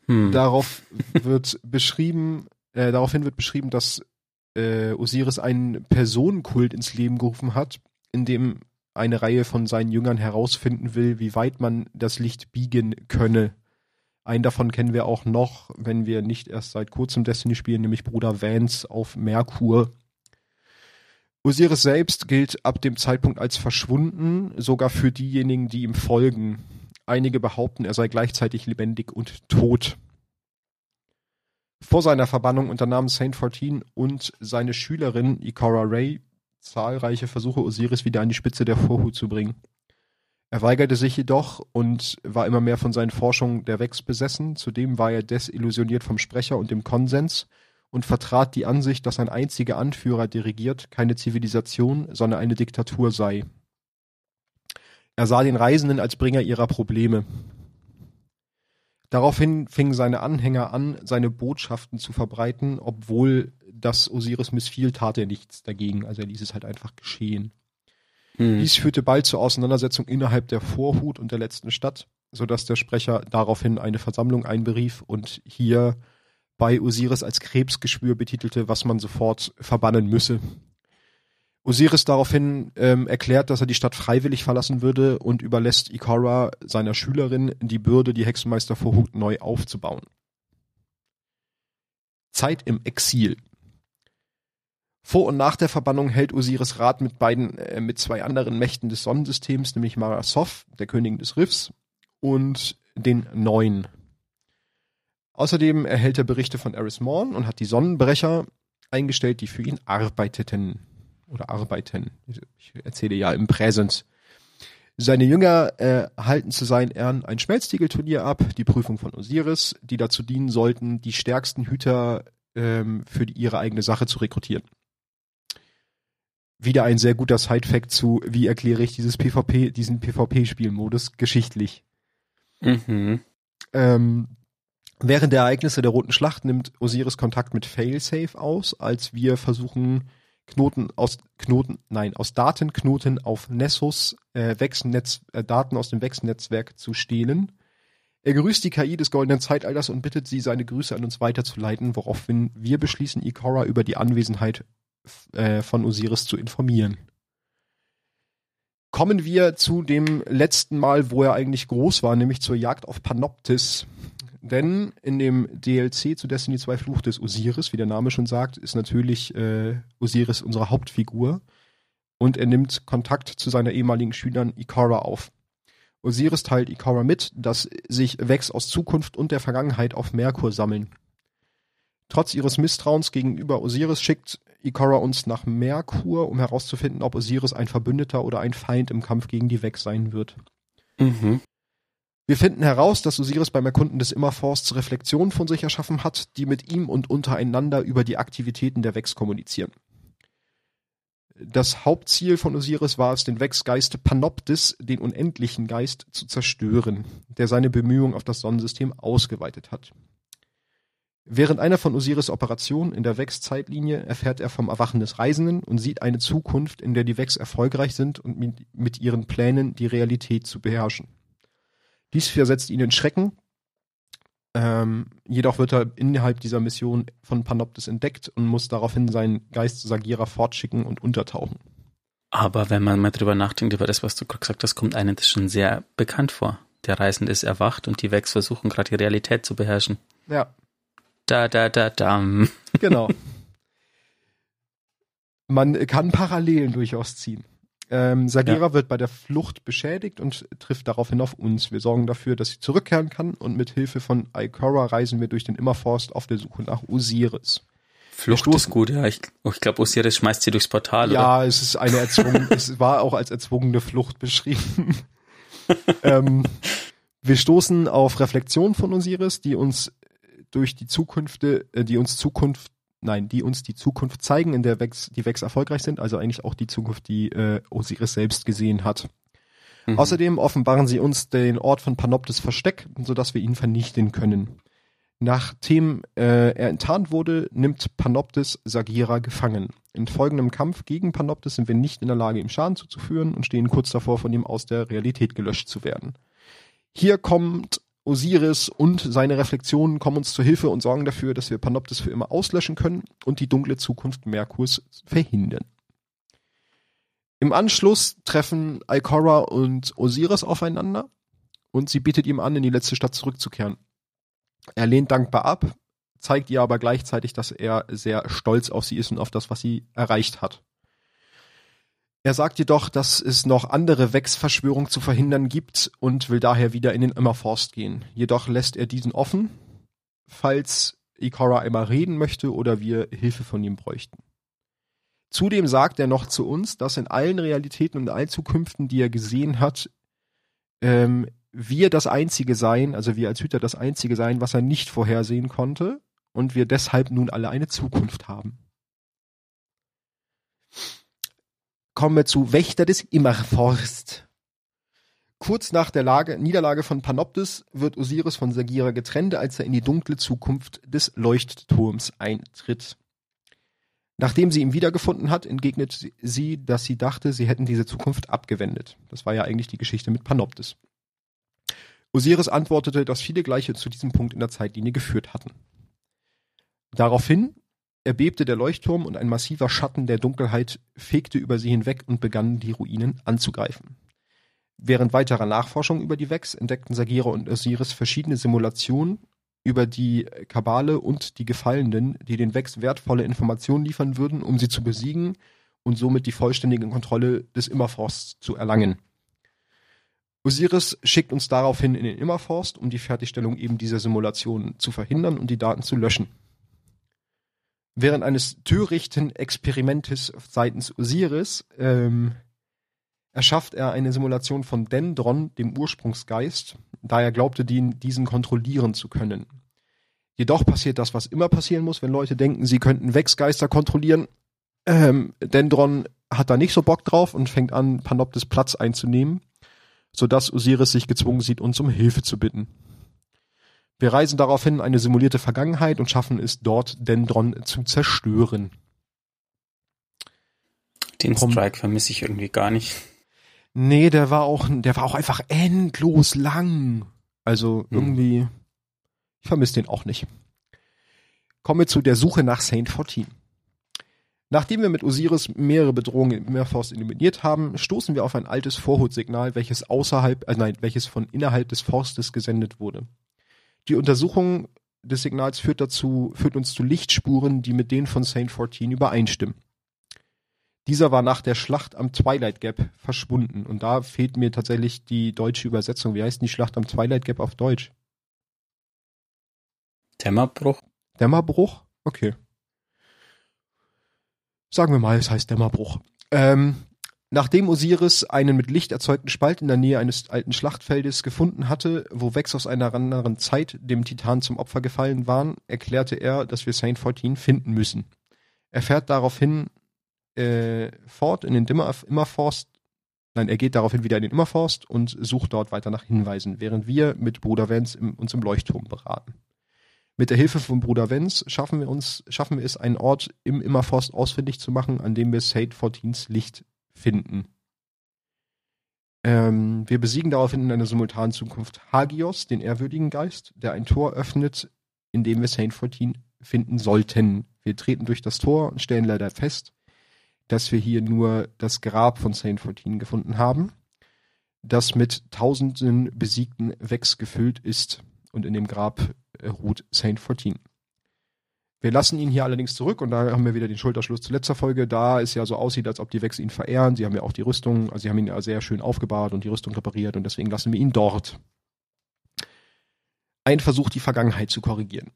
Hm. Darauf wird beschrieben, äh, daraufhin wird beschrieben, dass äh, Osiris einen Personenkult ins Leben gerufen hat, in dem eine Reihe von seinen Jüngern herausfinden will, wie weit man das Licht biegen könne. Einen davon kennen wir auch noch, wenn wir nicht erst seit kurzem Destiny spielen, nämlich Bruder Vance auf Merkur. Osiris selbst gilt ab dem Zeitpunkt als verschwunden, sogar für diejenigen, die ihm folgen. Einige behaupten, er sei gleichzeitig lebendig und tot. Vor seiner Verbannung unternahm Saint 14 und seine Schülerin Ikora Ray zahlreiche Versuche, Osiris wieder an die Spitze der Vorhut zu bringen. Er weigerte sich jedoch und war immer mehr von seinen Forschungen der Wex besessen. Zudem war er desillusioniert vom Sprecher und dem Konsens und vertrat die Ansicht, dass ein einziger Anführer dirigiert keine Zivilisation, sondern eine Diktatur sei. Er sah den Reisenden als Bringer ihrer Probleme. Daraufhin fingen seine Anhänger an, seine Botschaften zu verbreiten, obwohl das Osiris missfiel, tat er nichts dagegen. Also er ließ es halt einfach geschehen. Hm. Dies führte bald zur Auseinandersetzung innerhalb der Vorhut und der letzten Stadt, sodass der Sprecher daraufhin eine Versammlung einberief und hier bei Osiris als Krebsgeschwür betitelte, was man sofort verbannen müsse. Osiris daraufhin ähm, erklärt, dass er die Stadt freiwillig verlassen würde und überlässt Ikora seiner Schülerin die Bürde, die Hexenmeister Vorhut neu aufzubauen. Zeit im Exil. Vor und nach der Verbannung hält Osiris Rat mit beiden, äh, mit zwei anderen Mächten des Sonnensystems, nämlich Mara Soth, der Königin des Riffs, und den Neuen. Außerdem erhält er Berichte von Eris Morn und hat die Sonnenbrecher eingestellt, die für ihn arbeiteten. Oder arbeiten. Ich erzähle ja im Präsens. Seine Jünger äh, halten zu seinen Ehren ein Schmelztiegelturnier ab, die Prüfung von Osiris, die dazu dienen sollten, die stärksten Hüter ähm, für die, ihre eigene Sache zu rekrutieren. Wieder ein sehr guter Side-Fact zu, wie erkläre ich dieses PvP, diesen PvP-Spielmodus geschichtlich. Mhm. Ähm, während der Ereignisse der Roten Schlacht nimmt Osiris Kontakt mit Failsafe aus, als wir versuchen, Knoten aus Knoten, nein, aus Datenknoten auf Nessus äh, Wechselnetz, äh, Daten aus dem Wechselnetzwerk zu stehlen. Er grüßt die KI des goldenen Zeitalters und bittet sie, seine Grüße an uns weiterzuleiten, woraufhin wir beschließen, Ikora über die Anwesenheit äh, von Osiris zu informieren. Kommen wir zu dem letzten Mal, wo er eigentlich groß war, nämlich zur Jagd auf Panoptis. Denn in dem DLC zu Destiny 2 Fluch des Osiris, wie der Name schon sagt, ist natürlich äh, Osiris unsere Hauptfigur. Und er nimmt Kontakt zu seiner ehemaligen Schülern Ikara auf. Osiris teilt Ikara mit, dass sich Vex aus Zukunft und der Vergangenheit auf Merkur sammeln. Trotz ihres Misstrauens gegenüber Osiris schickt Ikara uns nach Merkur, um herauszufinden, ob Osiris ein Verbündeter oder ein Feind im Kampf gegen die Vex sein wird. Mhm. Wir finden heraus, dass Osiris beim Erkunden des Immerforsts Reflexionen von sich erschaffen hat, die mit ihm und untereinander über die Aktivitäten der Vex kommunizieren. Das Hauptziel von Osiris war es, den Vex-Geist Panoptis, den unendlichen Geist, zu zerstören, der seine Bemühungen auf das Sonnensystem ausgeweitet hat. Während einer von Osiris Operationen in der Vex-Zeitlinie erfährt er vom Erwachen des Reisenden und sieht eine Zukunft, in der die Vex erfolgreich sind und mit, ihren Plänen die Realität zu beherrschen. Dies versetzt ihn in Schrecken. Ähm, jedoch wird er innerhalb dieser Mission von Panoptis entdeckt und muss daraufhin seinen Geist zu Sagira fortschicken und untertauchen. Aber wenn man mal drüber nachdenkt, über das, was du gesagt hast, kommt einem das schon sehr bekannt vor. Der Reisende ist erwacht und die Vex versuchen gerade die Realität zu beherrschen. Ja. Da, da, da, da. Genau. Man kann Parallelen durchaus ziehen. Ähm, Sagira ja. wird bei der Flucht beschädigt und trifft daraufhin auf uns. Wir sorgen dafür, dass sie zurückkehren kann und mit Hilfe von Ikora reisen wir durch den Immerforst auf der Suche nach Osiris. Flucht ist gut, ja. Ich, ich glaube, Osiris schmeißt sie durchs Portal, ja, oder? es ist eine erzwungene, es war auch als erzwungene Flucht beschrieben. ähm, wir stoßen auf Reflexion von Osiris, die uns durch die Zukunft, äh, die uns Zukunft nein, die uns die Zukunft zeigen, in der Vex, die Vex erfolgreich sind, also eigentlich auch die Zukunft, die äh, Osiris selbst gesehen hat. Mhm. Außerdem offenbaren sie uns den Ort von Panoptes Versteck, sodass wir ihn vernichten können. Nachdem äh, er enttarnt wurde, nimmt Panoptes Sagira gefangen. In folgendem Kampf gegen Panoptes sind wir nicht in der Lage, ihm Schaden zuzuführen und stehen kurz davor, von ihm aus der Realität gelöscht zu werden. Hier kommt Osiris und seine Reflexionen kommen uns zur Hilfe und sorgen dafür, dass wir Panoptis für immer auslöschen können und die dunkle Zukunft Merkurs verhindern. Im Anschluss treffen Ikora und Osiris aufeinander und sie bittet ihm an, in die letzte Stadt zurückzukehren. Er lehnt dankbar ab, zeigt ihr aber gleichzeitig, dass er sehr stolz auf sie ist und auf das, was sie erreicht hat. Er sagt jedoch, dass es noch andere Wex-Verschwörungen zu verhindern gibt und will daher wieder in den Immerforst gehen. Jedoch lässt er diesen offen, falls Ikora einmal reden möchte oder wir Hilfe von ihm bräuchten. Zudem sagt er noch zu uns, dass in allen Realitäten und allen Zukünften, die er gesehen hat, ähm, wir das Einzige sein, also wir als Hüter das Einzige sein, was er nicht vorhersehen konnte und wir deshalb nun alle eine Zukunft haben. Kommen wir zu Wächter des Immerforst. Kurz nach der Lage, Niederlage von Panoptis wird Osiris von Sagira getrennt, als er in die dunkle Zukunft des Leuchtturms eintritt. Nachdem sie ihn wiedergefunden hat, entgegnet sie, dass sie dachte, sie hätten diese Zukunft abgewendet. Das war ja eigentlich die Geschichte mit Panoptis. Osiris antwortete, dass viele Gleiche zu diesem Punkt in der Zeitlinie geführt hatten. Daraufhin erbebte der Leuchtturm und ein massiver Schatten der Dunkelheit fegte über sie hinweg und begann die Ruinen anzugreifen. Während weiterer Nachforschung über die Vex entdeckten Sagira und Osiris verschiedene Simulationen über die Kabale und die Gefallenen, die den Vex wertvolle Informationen liefern würden, um sie zu besiegen und somit die vollständige Kontrolle des Immerforsts zu erlangen. Osiris schickt uns daraufhin in den Immerforst, um die Fertigstellung eben dieser Simulation zu verhindern und die Daten zu löschen. Während eines törichten Experimentes seitens Osiris ähm, erschafft er eine Simulation von Dendron, dem Ursprungsgeist, da er glaubte, den, diesen kontrollieren zu können. Jedoch passiert das, was immer passieren muss, wenn Leute denken, sie könnten Wechsgeister kontrollieren. Ähm, Dendron hat da nicht so Bock drauf und fängt an, Panoptes Platz einzunehmen, sodass Osiris sich gezwungen sieht, uns um Hilfe zu bitten. Wir reisen daraufhin in eine simulierte Vergangenheit und schaffen es dort, Dendron zu zerstören. Den Strike vermisse ich irgendwie gar nicht. Nee, der war auch, der war auch einfach endlos lang. Also hm. irgendwie, ich vermisse den auch nicht. Kommen wir zu der Suche nach Saint 14. Nachdem wir mit Osiris mehrere Bedrohungen im Meerforst eliminiert haben, stoßen wir auf ein altes Vorhutsignal, welches außerhalb, äh nein, welches von innerhalb des Forstes gesendet wurde. Die Untersuchung des Signals führt dazu, führt uns zu Lichtspuren, die mit denen von Saint 14 übereinstimmen. Dieser war nach der Schlacht am Twilight Gap verschwunden. Und da fehlt mir tatsächlich die deutsche Übersetzung. Wie heißt denn die Schlacht am Twilight Gap auf Deutsch? Dämmerbruch. Dämmerbruch? Okay. Sagen wir mal, es heißt Dämmerbruch. Ähm, nachdem Osiris einen mit Licht erzeugten Spalt in der Nähe eines alten Schlachtfeldes gefunden hatte, wo Vex aus einer anderen Zeit dem Titan zum Opfer gefallen waren, erklärte er, dass wir Saint 14 finden müssen. Er fährt daraufhin äh, fort in den Immerforst. Nein, er geht daraufhin wieder in den Immerforst und sucht dort weiter nach Hinweisen, während wir mit Bruder Vance im, uns im Leuchtturm beraten. Mit der Hilfe von Bruder Vance schaffen wir uns, schaffen wir es, einen Ort im Immerforst ausfindig zu machen, an dem wir Sade 14s Licht finden. Ähm, wir besiegen daraufhin in einer simultanen Zukunft Hagios, den ehrwürdigen Geist, der ein Tor öffnet, in dem wir Saint 14 finden sollten. Wir treten durch das Tor und stellen leider fest, dass wir hier nur das Grab von Saint 14 gefunden haben, das mit tausenden besiegten Wex gefüllt ist und in dem Grab äh, ruht Saint 14. Wir lassen ihn hier allerdings zurück und da haben wir wieder den Schulterschluss zu letzter Folge. Da es ja so aussieht, als ob die Wex ihn verehren. Sie haben ja auch die Rüstung, also sie haben ihn ja sehr schön aufgebahrt und die Rüstung repariert und deswegen lassen wir ihn dort. Ein Versuch, die Vergangenheit zu korrigieren.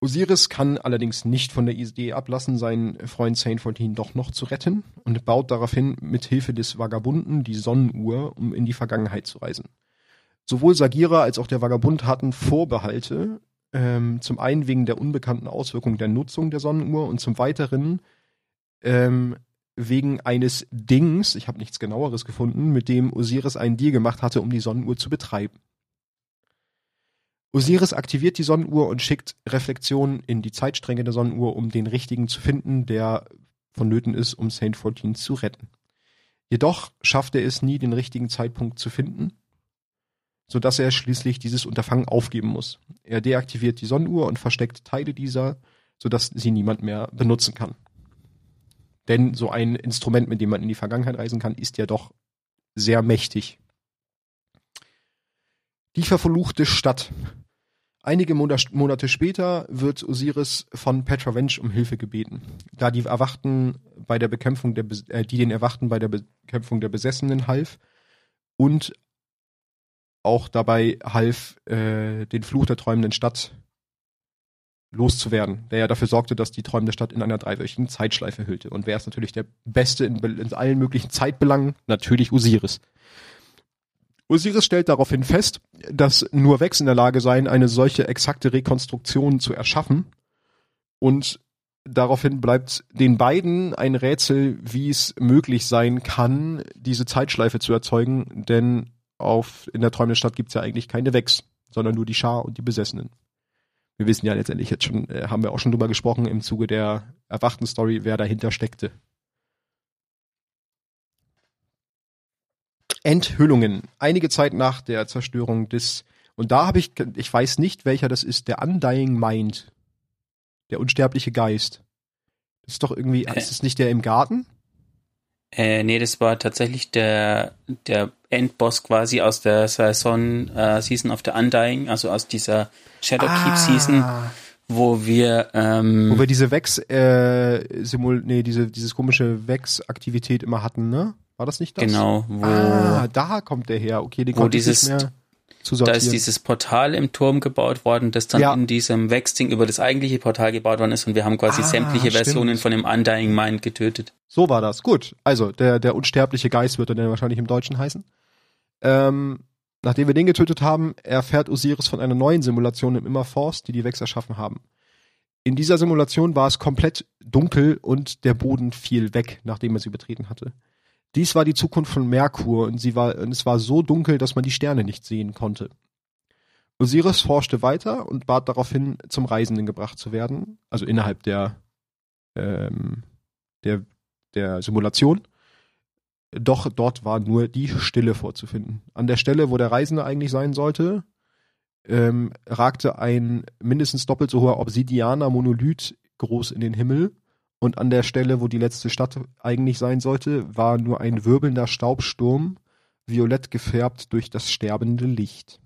Osiris kann allerdings nicht von der Idee ablassen, seinen Freund Saint 14 doch noch zu retten und baut daraufhin mit Hilfe des Vagabunden die Sonnenuhr, um in die Vergangenheit zu reisen. Sowohl Sagira als auch der Vagabund hatten Vorbehalte, ähm, zum einen wegen der unbekannten Auswirkungen der Nutzung der Sonnenuhr und zum weiteren ähm, wegen eines Dings, ich habe nichts genaueres gefunden, mit dem Osiris einen Deal gemacht hatte, um die Sonnenuhr zu betreiben. Osiris aktiviert die Sonnenuhr und schickt Reflexionen in die Zeitstränge der Sonnenuhr, um den richtigen zu finden, der vonnöten ist, um Saint 14 zu retten. Jedoch schafft er es nie, den richtigen Zeitpunkt zu finden, so dass er schließlich dieses Unterfangen aufgeben muss. Er deaktiviert die Sonnenuhr und versteckt Teile dieser, so dass sie niemand mehr benutzen kann. Denn so ein Instrument, mit dem man in die Vergangenheit reisen kann, ist ja doch sehr mächtig. Die verfluchte Stadt. Einige Monate später wird Osiris von Petra Vench um Hilfe gebeten, da die Erwachten bei der Bekämpfung der, äh, die den Erwachten bei der Bekämpfung der Besessenen half und auch dabei half, äh, den Fluch der träumenden Stadt loszuwerden, der ja dafür sorgte, dass die träumende Stadt in einer dreiwöchigen Zeitschleife hüllte. Und wer ist natürlich der Beste in, in allen möglichen Zeitbelangen? Natürlich Osiris. Osiris stellt daraufhin fest, dass nur Vex in der Lage seien, eine solche exakte Rekonstruktion zu erschaffen. Und daraufhin bleibt den beiden ein Rätsel, wie es möglich sein kann, diese Zeitschleife zu erzeugen, denn auf, in der träumenden Stadt gibt es ja eigentlich keine Vex, sondern nur die Schar und die Besessenen. Wir wissen ja letztendlich jetzt schon, äh, haben wir auch schon drüber gesprochen im Zuge der erwachten Story, wer dahinter steckte. Enthüllungen. Einige Zeit nach der Zerstörung des, und da habe ich, ich weiß nicht, welcher das ist, der Undying Mind. Der unsterbliche Geist. Das ist doch irgendwie, ist es nicht der im Garten? Äh, nee, das war tatsächlich der, der Endboss quasi aus der Saison äh, Season of the Undying, also aus dieser Shadowkeep ah. Season, wo wir ähm, wo wir diese Vex äh, Simul nee, diese dieses komische Vex Aktivität immer hatten, ne? War das nicht das? Genau, wo Ah, da kommt der her. Okay, den wo dieses nicht mehr zu sortieren. Da ist dieses Portal im Turm gebaut worden, das dann ja. in diesem Vex-Ding über das eigentliche Portal gebaut worden ist und wir haben quasi ah, sämtliche stimmt. Versionen von dem Undying Mind getötet. So war das. Gut. Also, der, der unsterbliche Geist wird er dann wahrscheinlich im Deutschen heißen. Ähm, nachdem wir den getötet haben, erfährt Osiris von einer neuen Simulation im Immerforce, die die Vex erschaffen haben. In dieser Simulation war es komplett dunkel und der Boden fiel weg, nachdem er sie betreten hatte. Dies war die Zukunft von Merkur und, sie war, und es war so dunkel, dass man die Sterne nicht sehen konnte. Osiris forschte weiter und bat daraufhin, zum Reisenden gebracht zu werden, also innerhalb der, ähm, der, der Simulation. Doch dort war nur die Stille vorzufinden. An der Stelle, wo der Reisende eigentlich sein sollte, ähm, ragte ein mindestens doppelt so hoher Obsidianer Monolith groß in den Himmel und an der Stelle, wo die letzte Stadt eigentlich sein sollte, war nur ein wirbelnder Staubsturm, violett gefärbt durch das sterbende Licht.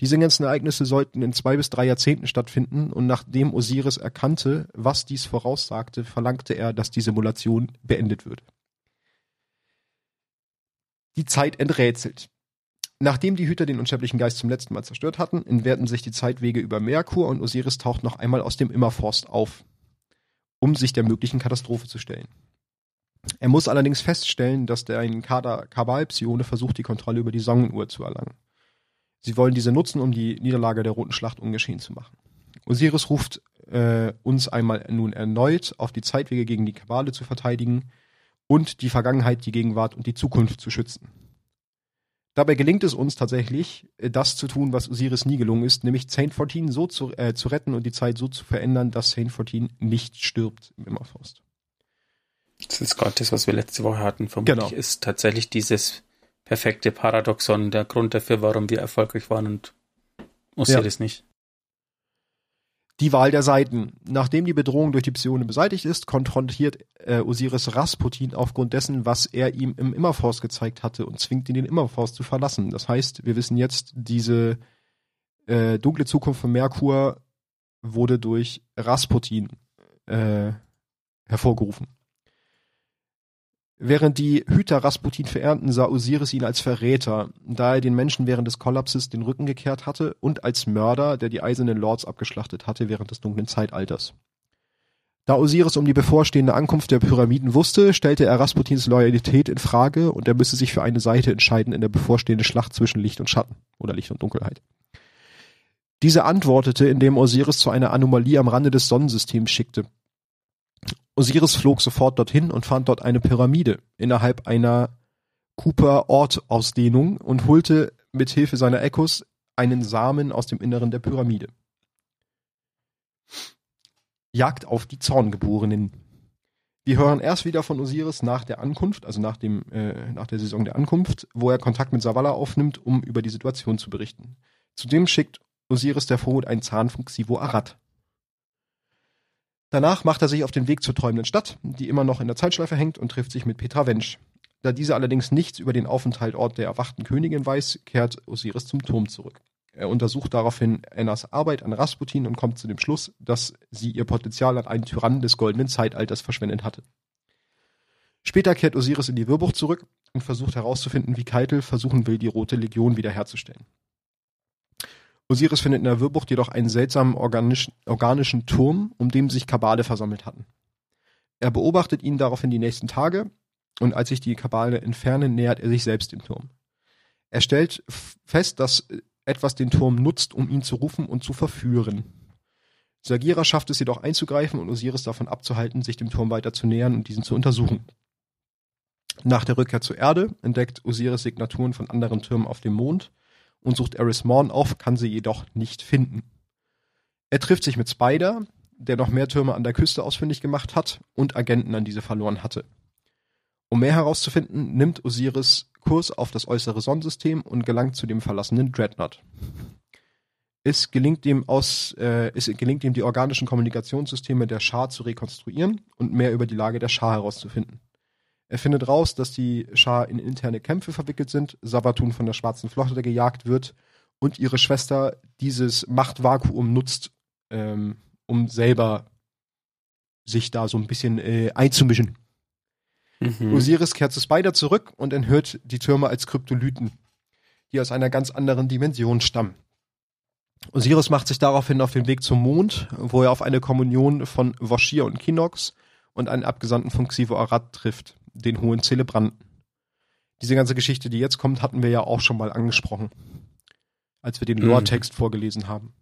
Diese ganzen Ereignisse sollten in zwei bis drei Jahrzehnten stattfinden und nachdem Osiris erkannte, was dies voraussagte, verlangte er, dass die Simulation beendet wird. Die Zeit enträtselt. Nachdem die Hüter den unsterblichen Geist zum letzten Mal zerstört hatten, entwerten sich die Zeitwege über Merkur und Osiris taucht noch einmal aus dem Immerforst auf um sich der möglichen Katastrophe zu stellen. Er muss allerdings feststellen, dass der ein Kader Kabal-Psione versucht, die Kontrolle über die Sonnenuhr zu erlangen. Sie wollen diese nutzen, um die Niederlage der Roten Schlacht ungeschehen zu machen. Osiris ruft äh, uns einmal nun erneut auf die Zeitwege gegen die Kabale zu verteidigen und die Vergangenheit, die Gegenwart und die Zukunft zu schützen. Dabei gelingt es uns tatsächlich, äh, das zu tun, was Osiris nie gelungen ist, nämlich Saint 14 so zu, äh, zu retten und die Zeit so zu verändern, dass Saint 14 nicht stirbt im Immerforst. Das ist gerade das, was wir letzte Woche hatten. Vermutlich genau. ist tatsächlich dieses perfekte Paradoxon der Grund dafür, warum wir erfolgreich waren und Osiris ja. nicht. Die Wahl der Seiten. Nachdem die Bedrohung durch die Psione beseitigt ist, konfrontiert äh, Osiris Rasputin aufgrund dessen, was er ihm im Immerforce gezeigt hatte und zwingt ihn, den Immerforce zu verlassen. Das heißt, wir wissen jetzt, diese äh, dunkle Zukunft von Merkur wurde durch Rasputin äh, hervorgerufen. Während die Hüter Rasputin verehrten, sah Osiris ihn als Verräter, da er den Menschen während des Kollapses den Rücken gekehrt hatte und als Mörder, der die eisernen Lords abgeschlachtet hatte während des dunklen Zeitalters. Da Osiris um die bevorstehende Ankunft der Pyramiden wusste, stellte er Rasputins Loyalität in Frage und er müsse sich für eine Seite entscheiden in der bevorstehenden Schlacht zwischen Licht und Schatten oder Licht und Dunkelheit. Diese antwortete, indem Osiris zu einer Anomalie am Rande des Sonnensystems schickte. Osiris flog sofort dorthin und fand dort eine Pyramide innerhalb einer Cooper-Ort-Ausdehnung und holte mit Hilfe seiner Echos einen Samen aus dem Inneren der Pyramide. Jagd auf die Zorngeborenen. Wir hören erst wieder von Osiris nach der Ankunft, also nach, dem, äh, nach der Saison der Ankunft, wo er Kontakt mit Savala aufnimmt, um über die Situation zu berichten. Zudem schickt Osiris der Vorhut einen Zahn von Xivo Arad. Danach macht er sich auf den Weg zur träumenden Stadt, die immer noch in der Zeitschleife hängt und trifft sich mit Petra Wensch. Da diese allerdings nichts über den Aufenthaltsort der erwachten Königin weiß, kehrt Osiris zum Turm zurück. Er untersucht daraufhin Annas Arbeit an Rasputin und kommt zu dem Schluss, dass sie ihr Potenzial an einen Tyrannen des goldenen Zeitalters verschwendet hatte. Später kehrt Osiris in die Wirrbucht zurück und versucht herauszufinden, wie Keitel versuchen will, die Rote Legion wiederherzustellen. Osiris findet in der Wirrbucht jedoch einen seltsamen organischen, organischen Turm, um den sich Kabale versammelt hatten. Er beobachtet ihn daraufhin die nächsten Tage und als sich die Kabale entfernen, nähert er sich selbst dem Turm. Er stellt fest, dass etwas den Turm nutzt, um ihn zu rufen und zu verführen. Sagira schafft es jedoch einzugreifen und Osiris davon abzuhalten, sich dem Turm weiter zu nähern und diesen zu untersuchen. Nach der Rückkehr zur Erde entdeckt Osiris Signaturen von anderen Türmen auf dem Mond und sucht Eris Morn auf, kann sie jedoch nicht finden. Er trifft sich mit Spider, der noch mehr Türme an der Küste ausfindig gemacht hat und Agenten an diese verloren hatte. Um mehr herauszufinden, nimmt Osiris Kurs auf das äußere Sonnensystem und gelangt zu dem verlassenen Dreadnought. Es gelingt ihm aus, äh, es gelingt ihm die organischen Kommunikationssysteme der Schar zu rekonstruieren und mehr über die Lage der Schar herauszufinden. Er findet raus, dass die Schar in interne Kämpfe verwickelt sind, Savatun von der Schwarzen Flotte gejagt wird und ihre Schwester dieses Machtvakuum nutzt, ähm, um selber sich da so ein bisschen äh, einzumischen. Mhm. Osiris kehrt zu Spider zurück und enthört die Türme als Kryptolyten, die aus einer ganz anderen Dimension stammen. Osiris macht sich daraufhin auf den Weg zum Mond, wo er auf eine Kommunion von Voshir und Kinox und einen Abgesandten von Xivo Arad trifft, den hohen Zelebranten. Diese ganze Geschichte, die jetzt kommt, hatten wir ja auch schon mal angesprochen, als wir den mhm. Lore-Text vorgelesen haben.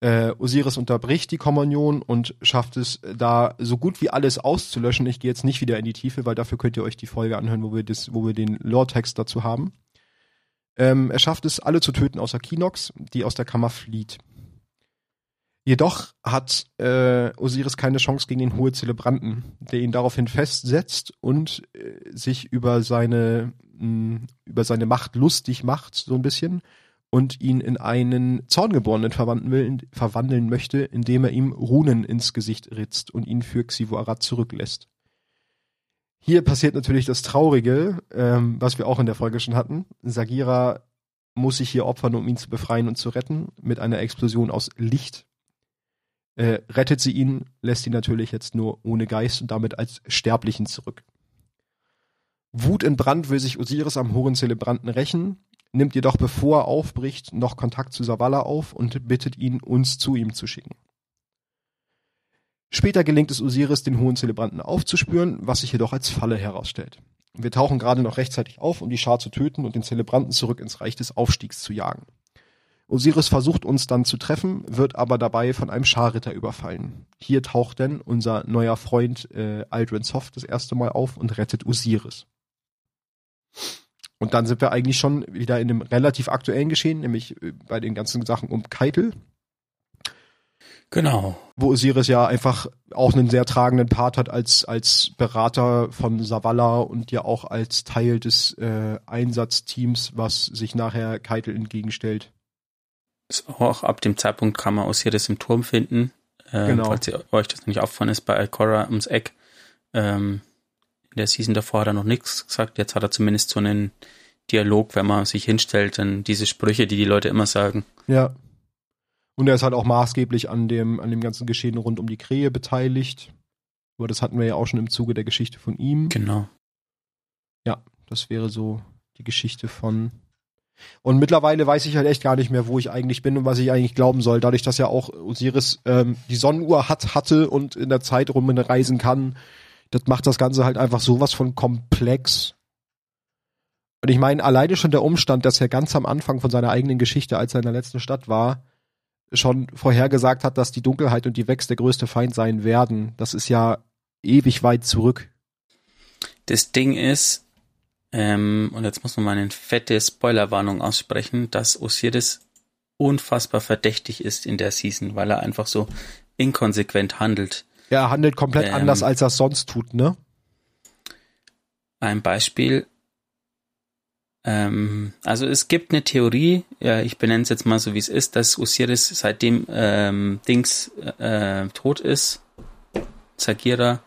Äh, Osiris unterbricht die Kommunion und schafft es da so gut wie alles auszulöschen. Ich gehe jetzt nicht wieder in die Tiefe, weil dafür könnt ihr euch die Folge anhören, wo wir, das, wo wir den Lore-Text dazu haben. Ähm, er schafft es, alle zu töten außer Kinox, die aus der Kammer flieht. Jedoch hat äh, Osiris keine Chance gegen den Hohe Zelebranten, der ihn daraufhin festsetzt und äh, sich über seine mh, über seine Macht lustig macht, so ein bisschen, und ihn in einen Zorngeborenen verwandeln, verwandeln möchte, indem er ihm Runen ins Gesicht ritzt und ihn für Xivu Arad zurücklässt. Hier passiert natürlich das Traurige, ähm, was wir auch in der Folge schon hatten. Sagira muss sich hier opfern, um ihn zu befreien und zu retten, mit einer Explosion aus Licht. Äh, rettet sie ihn, lässt ihn natürlich jetzt nur ohne Geist und damit als Sterblichen zurück. Wut in Brand will sich Osiris am hohen Zelebranten rächen, nimmt jedoch bevor er aufbricht noch Kontakt zu Savala auf und bittet ihn, uns zu ihm zu schicken. Später gelingt es Osiris, den hohen Zelebranten aufzuspüren, was sich jedoch als Falle herausstellt. Wir tauchen gerade noch rechtzeitig auf, um die Schar zu töten und den Zelebranten zurück ins Reich des Aufstiegs zu jagen. Osiris versucht uns dann zu treffen, wird aber dabei von einem Scharritter überfallen. Hier taucht denn unser neuer Freund äh, Aldrin Soft das erste Mal auf und rettet Osiris. Und dann sind wir eigentlich schon wieder in dem relativ aktuellen Geschehen, nämlich äh, bei den ganzen Sachen um Keitel, Genau. Wo Osiris ja einfach auch einen sehr tragenden Part hat als, als Berater von Savala und ja auch als Teil des äh, Einsatzteams, was sich nachher Keitel entgegenstellt. Auch ab dem Zeitpunkt kann man Osiris im Turm finden. Ähm, genau. Falls ihr, euch das nicht auffallen ist, bei Alcora ums Eck. Ähm, in der Season davor hat er noch nichts gesagt. Jetzt hat er zumindest so einen Dialog, wenn man sich hinstellt, dann diese Sprüche, die die Leute immer sagen. Ja. Und er ist halt auch maßgeblich an dem, an dem ganzen Geschehen rund um die Krähe beteiligt. Aber das hatten wir ja auch schon im Zuge der Geschichte von ihm. Genau. Ja, das wäre so die Geschichte von. Und mittlerweile weiß ich halt echt gar nicht mehr, wo ich eigentlich bin und was ich eigentlich glauben soll. Dadurch, dass ja auch Osiris ähm, die Sonnenuhr hat, hatte und in der Zeit rumreisen kann, das macht das Ganze halt einfach sowas von komplex. Und ich meine, alleine schon der Umstand, dass er ganz am Anfang von seiner eigenen Geschichte, als er in der letzten Stadt war, schon vorhergesagt hat, dass die Dunkelheit und die Wächst der größte Feind sein werden. Das ist ja ewig weit zurück. Das Ding ist, ähm, und jetzt muss man mal eine fette Spoilerwarnung aussprechen, dass Osiris unfassbar verdächtig ist in der Season, weil er einfach so inkonsequent handelt. Ja, er handelt komplett ähm, anders, als er es sonst tut, ne? Ein Beispiel, ähm, also es gibt eine Theorie, ja, ich benenne es jetzt mal so wie es ist, dass Osiris seitdem ähm, Dings äh, tot ist, Zagira,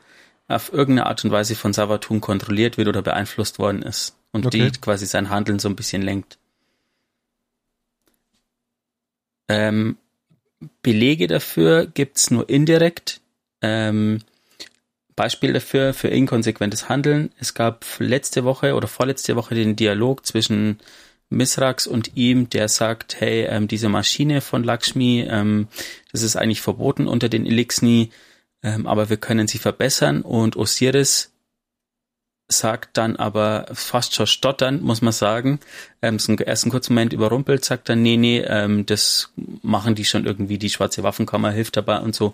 auf irgendeine Art und Weise von Savatun kontrolliert wird oder beeinflusst worden ist und okay. die quasi sein Handeln so ein bisschen lenkt. Ähm, Belege dafür gibt's nur indirekt. Ähm, Beispiel dafür, für inkonsequentes Handeln. Es gab letzte Woche oder vorletzte Woche den Dialog zwischen Misrax und ihm, der sagt, hey, ähm, diese Maschine von Lakshmi, ähm, das ist eigentlich verboten unter den Elixni, ähm, aber wir können sie verbessern und Osiris sagt dann aber fast schon stotternd, muss man sagen, ähm, so einen ersten kurzen Moment überrumpelt, sagt dann, nee, nee, ähm, das machen die schon irgendwie, die schwarze Waffenkammer hilft dabei und so.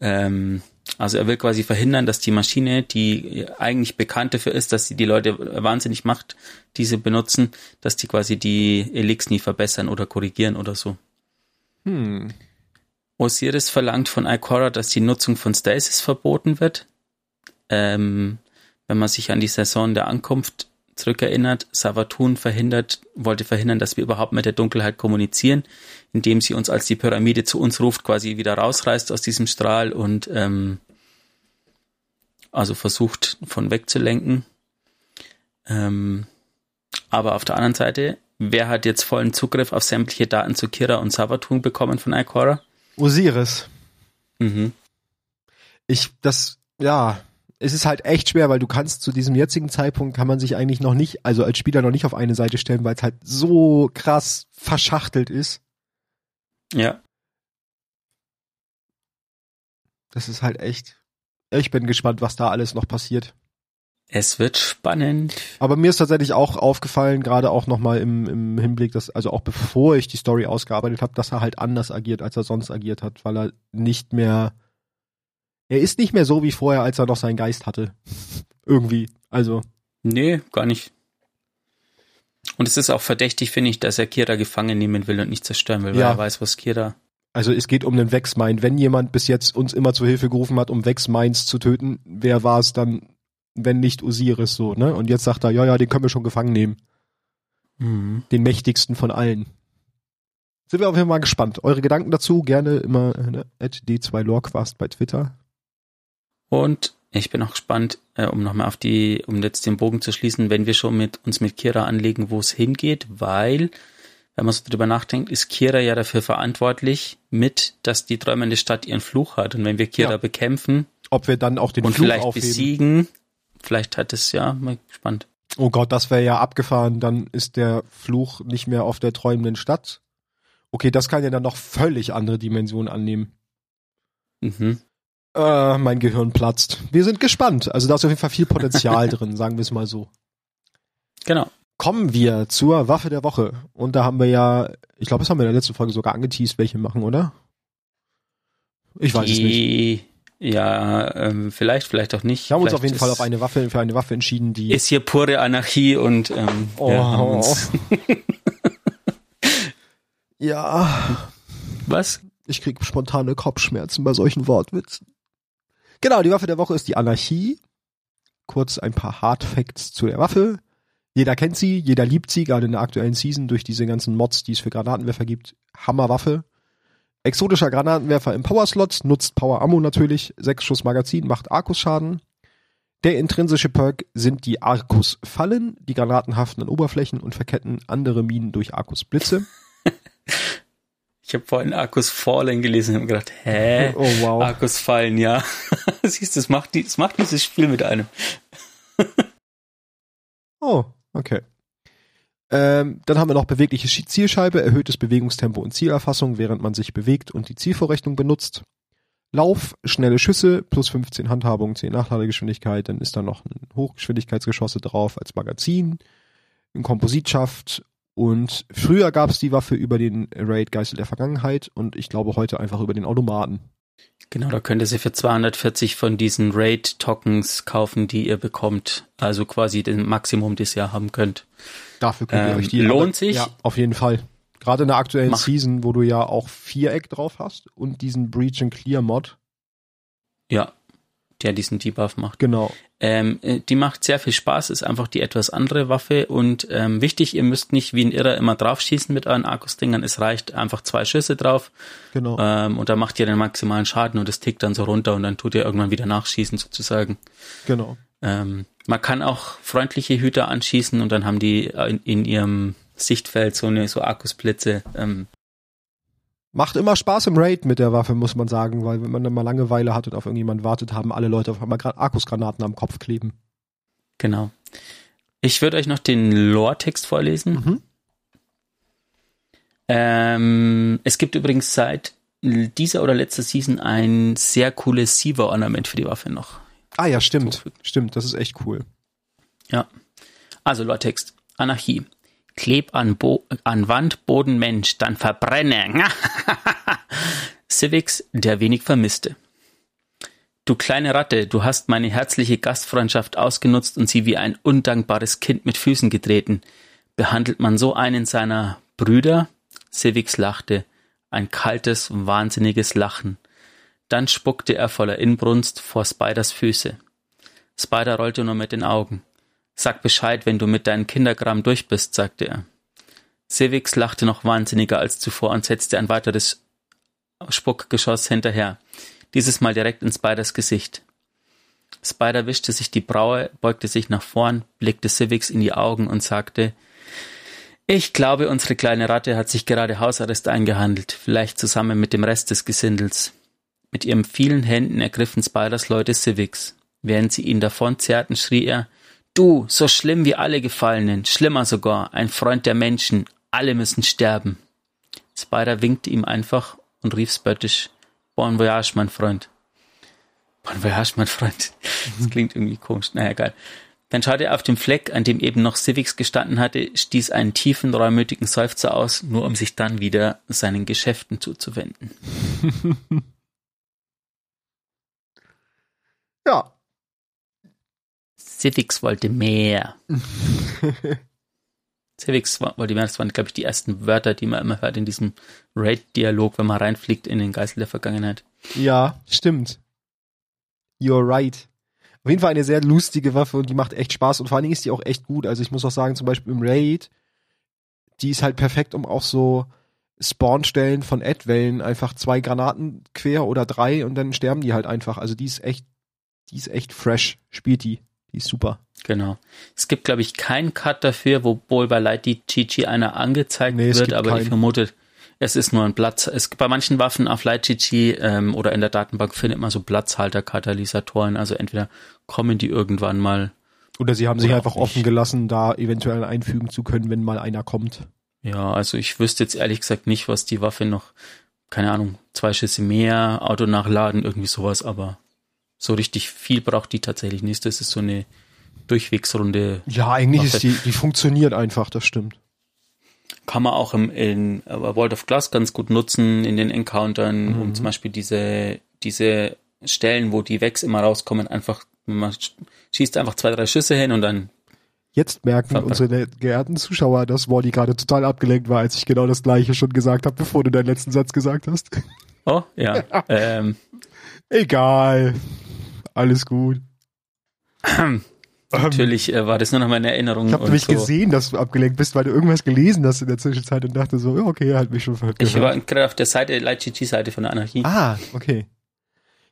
Ähm, also er will quasi verhindern, dass die Maschine, die eigentlich bekannt dafür ist, dass sie die Leute wahnsinnig macht, diese benutzen, dass die quasi die Elix nie verbessern oder korrigieren oder so. Hm. Osiris verlangt von Ikora, dass die Nutzung von Stasis verboten wird. Ähm, wenn man sich an die Saison der Ankunft zurückerinnert, Savatun verhindert, wollte verhindern, dass wir überhaupt mit der Dunkelheit kommunizieren, indem sie uns, als die Pyramide zu uns ruft, quasi wieder rausreißt aus diesem Strahl und ähm, also versucht von wegzulenken. Ähm, aber auf der anderen Seite, wer hat jetzt vollen Zugriff auf sämtliche Daten zu Kira und Savatun bekommen von Ikora? Osiris. Mhm. Ich, das, ja, es ist halt echt schwer, weil du kannst zu diesem jetzigen Zeitpunkt kann man sich eigentlich noch nicht, also als Spieler noch nicht auf eine Seite stellen, weil es halt so krass verschachtelt ist. Ja. Das ist halt echt. Ich bin gespannt, was da alles noch passiert. Es wird spannend. Aber mir ist tatsächlich auch aufgefallen, gerade auch nochmal im, im Hinblick, dass, also auch bevor ich die Story ausgearbeitet habe, dass er halt anders agiert, als er sonst agiert hat, weil er nicht mehr, er ist nicht mehr so wie vorher, als er noch seinen Geist hatte. Irgendwie. Also. Nee, gar nicht. Und es ist auch verdächtig, finde ich, dass er Kira gefangen nehmen will und nicht zerstören will, weil Ja. er weiß, was Kira. Also es geht um den Vexmind. Wenn jemand bis jetzt uns immer zur Hilfe gerufen hat, um Vexminds zu töten, wer war es dann, wenn nicht Osiris so, ne? Und jetzt sagt er, ja, ja, den können wir schon gefangen nehmen. Mhm. Den mächtigsten von allen. Sind wir auf jeden Fall mal gespannt. Eure Gedanken dazu gerne immer ne, at d2lorequast bei Twitter. Und ich bin auch gespannt, äh, um nochmal auf die, um jetzt den Bogen zu schließen, wenn wir schon mit uns mit Kira anlegen, wo es hingeht, weil, wenn man so drüber nachdenkt, ist Kira ja dafür verantwortlich mit, dass die träumende Stadt ihren Fluch hat. Und wenn wir Kira Ja. bekämpfen Ob wir dann auch den und Fluch vielleicht aufheben. besiegen, vielleicht hat es ja, mal gespannt. Oh Gott, das wäre ja abgefahren. Dann ist der Fluch nicht mehr auf der träumenden Stadt. Okay, das kann ja dann noch völlig andere Dimensionen annehmen. Mhm. Äh, mein Gehirn platzt. Wir sind gespannt. Also da ist auf jeden Fall viel Potenzial drin, sagen wir es mal so. Genau. Kommen wir zur Waffe der Woche. Und da haben wir ja, ich glaube, das haben wir in der letzten Folge sogar angeteased, welche machen, oder? Ich weiß es nicht. Ja, ähm, vielleicht, vielleicht auch nicht. Wir haben uns auf jeden Fall auf eine Waffe, für eine Waffe entschieden, die Ist hier pure Anarchie und ähm, Oh. uns, ja, was? ich krieg spontane Kopfschmerzen bei solchen Wortwitzen. Genau, die Waffe der Woche ist die Anarchie. Kurz ein paar Hard Facts zu der Waffe. Jeder kennt sie, jeder liebt sie, gerade in der aktuellen Season durch diese ganzen Mods, die es für Granatenwerfer gibt. Hammerwaffe. Exotischer Granatenwerfer im Power-Slot, nutzt Power Ammo natürlich, 6 Schuss Magazin, macht Arkus-Schaden. Der intrinsische Perk sind die Arkus-Fallen, die Granaten haften an Oberflächen und verketten andere Minen durch Arkus-Blitze. Ich habe vorhin Arkus Fallen gelesen und gedacht, hä? Oh wow. Arkus Fallen, ja. Siehst du, es macht, die, es macht dieses Spiel mit einem. Oh, okay. Ähm, dann haben wir noch bewegliche Zielscheibe, erhöhtes Bewegungstempo und Zielerfassung, während man sich bewegt und die Zielvorrichtung benutzt. Lauf, schnelle Schüsse, plus 15 Handhabung, 10 Nachladegeschwindigkeit, dann ist da noch ein Hochgeschwindigkeitsgeschosse drauf als Magazin, ein Kompositschaft und früher gab es die Waffe über den Raid Geißel der Vergangenheit und ich glaube heute einfach über den Automaten. Genau, da könnt ihr sie für 240 von diesen Raid-Tokens kaufen, die ihr bekommt. Also quasi den Maximum, das ihr haben könnt. Dafür könnt ihr Ähm, euch die lohnt sich? Ja, auf jeden Fall. Gerade in der aktuellen Mach- Season, wo du ja auch Viereck drauf hast und diesen Breach and Clear Mod. Ja, der diesen Debuff macht. Genau. Ähm, äh, die macht sehr viel Spaß, ist einfach die etwas andere Waffe und ähm, wichtig, ihr müsst nicht wie ein Irrer immer draufschießen mit euren Akkusdingern. Es reicht einfach zwei Schüsse drauf Genau. ähm, und da macht ihr den maximalen Schaden und es tickt dann so runter und dann tut ihr irgendwann wieder nachschießen sozusagen. Genau. Ähm, man kann auch freundliche Hüter anschießen und dann haben die in, in ihrem Sichtfeld so eine so Akkusblitze. Ähm, Macht immer Spaß im Raid mit der Waffe, muss man sagen, weil wenn man dann mal Langeweile hat und auf irgendjemand wartet, haben alle Leute auf einmal gerade Akkusgranaten am Kopf kleben. genau. Ich würde euch noch den Lore-Text vorlesen. Mhm. Ähm, es gibt übrigens seit dieser oder letzter Season ein sehr cooles Siva-Ornament für die Waffe noch. Ah ja, stimmt. Stimmt, das ist echt cool. Ja. Also Lore-Text. Anarchie. Kleb an, Bo an Wand, Boden, Mensch, dann verbrenne. Civics, der wenig Vermisste. Du kleine Ratte, du hast meine herzliche Gastfreundschaft ausgenutzt und sie wie ein undankbares Kind mit Füßen getreten. Behandelt man so einen seiner Brüder? Civics lachte. Ein kaltes, wahnsinniges Lachen. Dann spuckte er voller Inbrunst vor Spiders Füße. Spider rollte nur mit den Augen. Sag Bescheid, wenn du mit deinem Kinderkram durch bist, sagte er. Civics lachte noch wahnsinniger als zuvor und setzte ein weiteres Spuckgeschoss hinterher. Dieses Mal direkt in Spiders Gesicht. Spider wischte sich die Braue, beugte sich nach vorn, blickte Civics in die Augen und sagte, ich glaube, unsere kleine Ratte hat sich gerade Hausarrest eingehandelt, vielleicht zusammen mit dem Rest des Gesindels. Mit ihren vielen Händen ergriffen Spiders Leute Civics. Während sie ihn davonzerrten, schrie er, Du, so schlimm wie alle Gefallenen, schlimmer sogar, ein Freund der Menschen, alle müssen sterben. Spider winkte ihm einfach und rief spöttisch, Bon voyage, mein Freund. Bon voyage, mein Freund. Das klingt irgendwie komisch. Naja, egal. Dann schaute er auf den Fleck, an dem eben noch Civics gestanden hatte, stieß einen tiefen, reumütigen Seufzer aus, nur um sich dann wieder seinen Geschäften zuzuwenden. ja. Civics wollte mehr. Civics wollte mehr, das waren, glaube ich, die ersten Wörter, die man immer hört in diesem Raid-Dialog, wenn man reinfliegt in den Geisel der Vergangenheit. Ja, stimmt. You're right. Auf jeden Fall eine sehr lustige Waffe und die macht echt Spaß und vor allen Dingen ist die auch echt gut. Also ich muss auch sagen, zum Beispiel im Raid, die ist halt perfekt, um auch so Spawnstellen von Ad-Wellen einfach zwei Granaten quer oder drei und dann sterben die halt einfach. Also die ist echt, die ist echt fresh, spielt die. Die ist super. Genau. Es gibt, glaube ich, keinen Cut dafür, wo wohl bei Light GG einer angezeigt nee, wird, aber keinen. ich vermute, es ist nur ein Platz. Es bei manchen Waffen auf LightGG ähm, oder in der Datenbank findet man so Platzhalter-Katalysatoren. Also entweder kommen die irgendwann mal. Oder sie haben sich einfach offen gelassen, da eventuell einfügen zu können, wenn mal einer kommt. Ja, also ich wüsste jetzt ehrlich gesagt nicht, was die Waffe noch, keine Ahnung, zwei Schüsse mehr, Auto nachladen, irgendwie sowas, aber so richtig viel braucht die tatsächlich nicht. Das ist so eine Durchwegsrunde. Ja, eigentlich Waffe. ist die, die funktioniert einfach, das stimmt kann man auch im, in World of Glass ganz gut nutzen in den Encountern, mhm. um zum Beispiel diese, diese Stellen, wo die Wegs immer rauskommen, einfach, man schießt einfach zwei, drei Schüsse hin und dann Jetzt merken unsere geehrten Zuschauer, dass Wally gerade total abgelenkt war, als ich genau das gleiche schon gesagt habe, bevor du deinen letzten Satz gesagt hast. Oh, ja. ähm. Egal. Alles gut. Natürlich äh, war das nur noch meine Erinnerung. Ich habe mich so. gesehen, dass du abgelenkt bist, weil du irgendwas gelesen hast in der Zwischenzeit und dachte so, okay, er hat mich schon verhört. Ich war gerade auf der Seite, LightGG-Seite von der Anarchie. Ah, okay.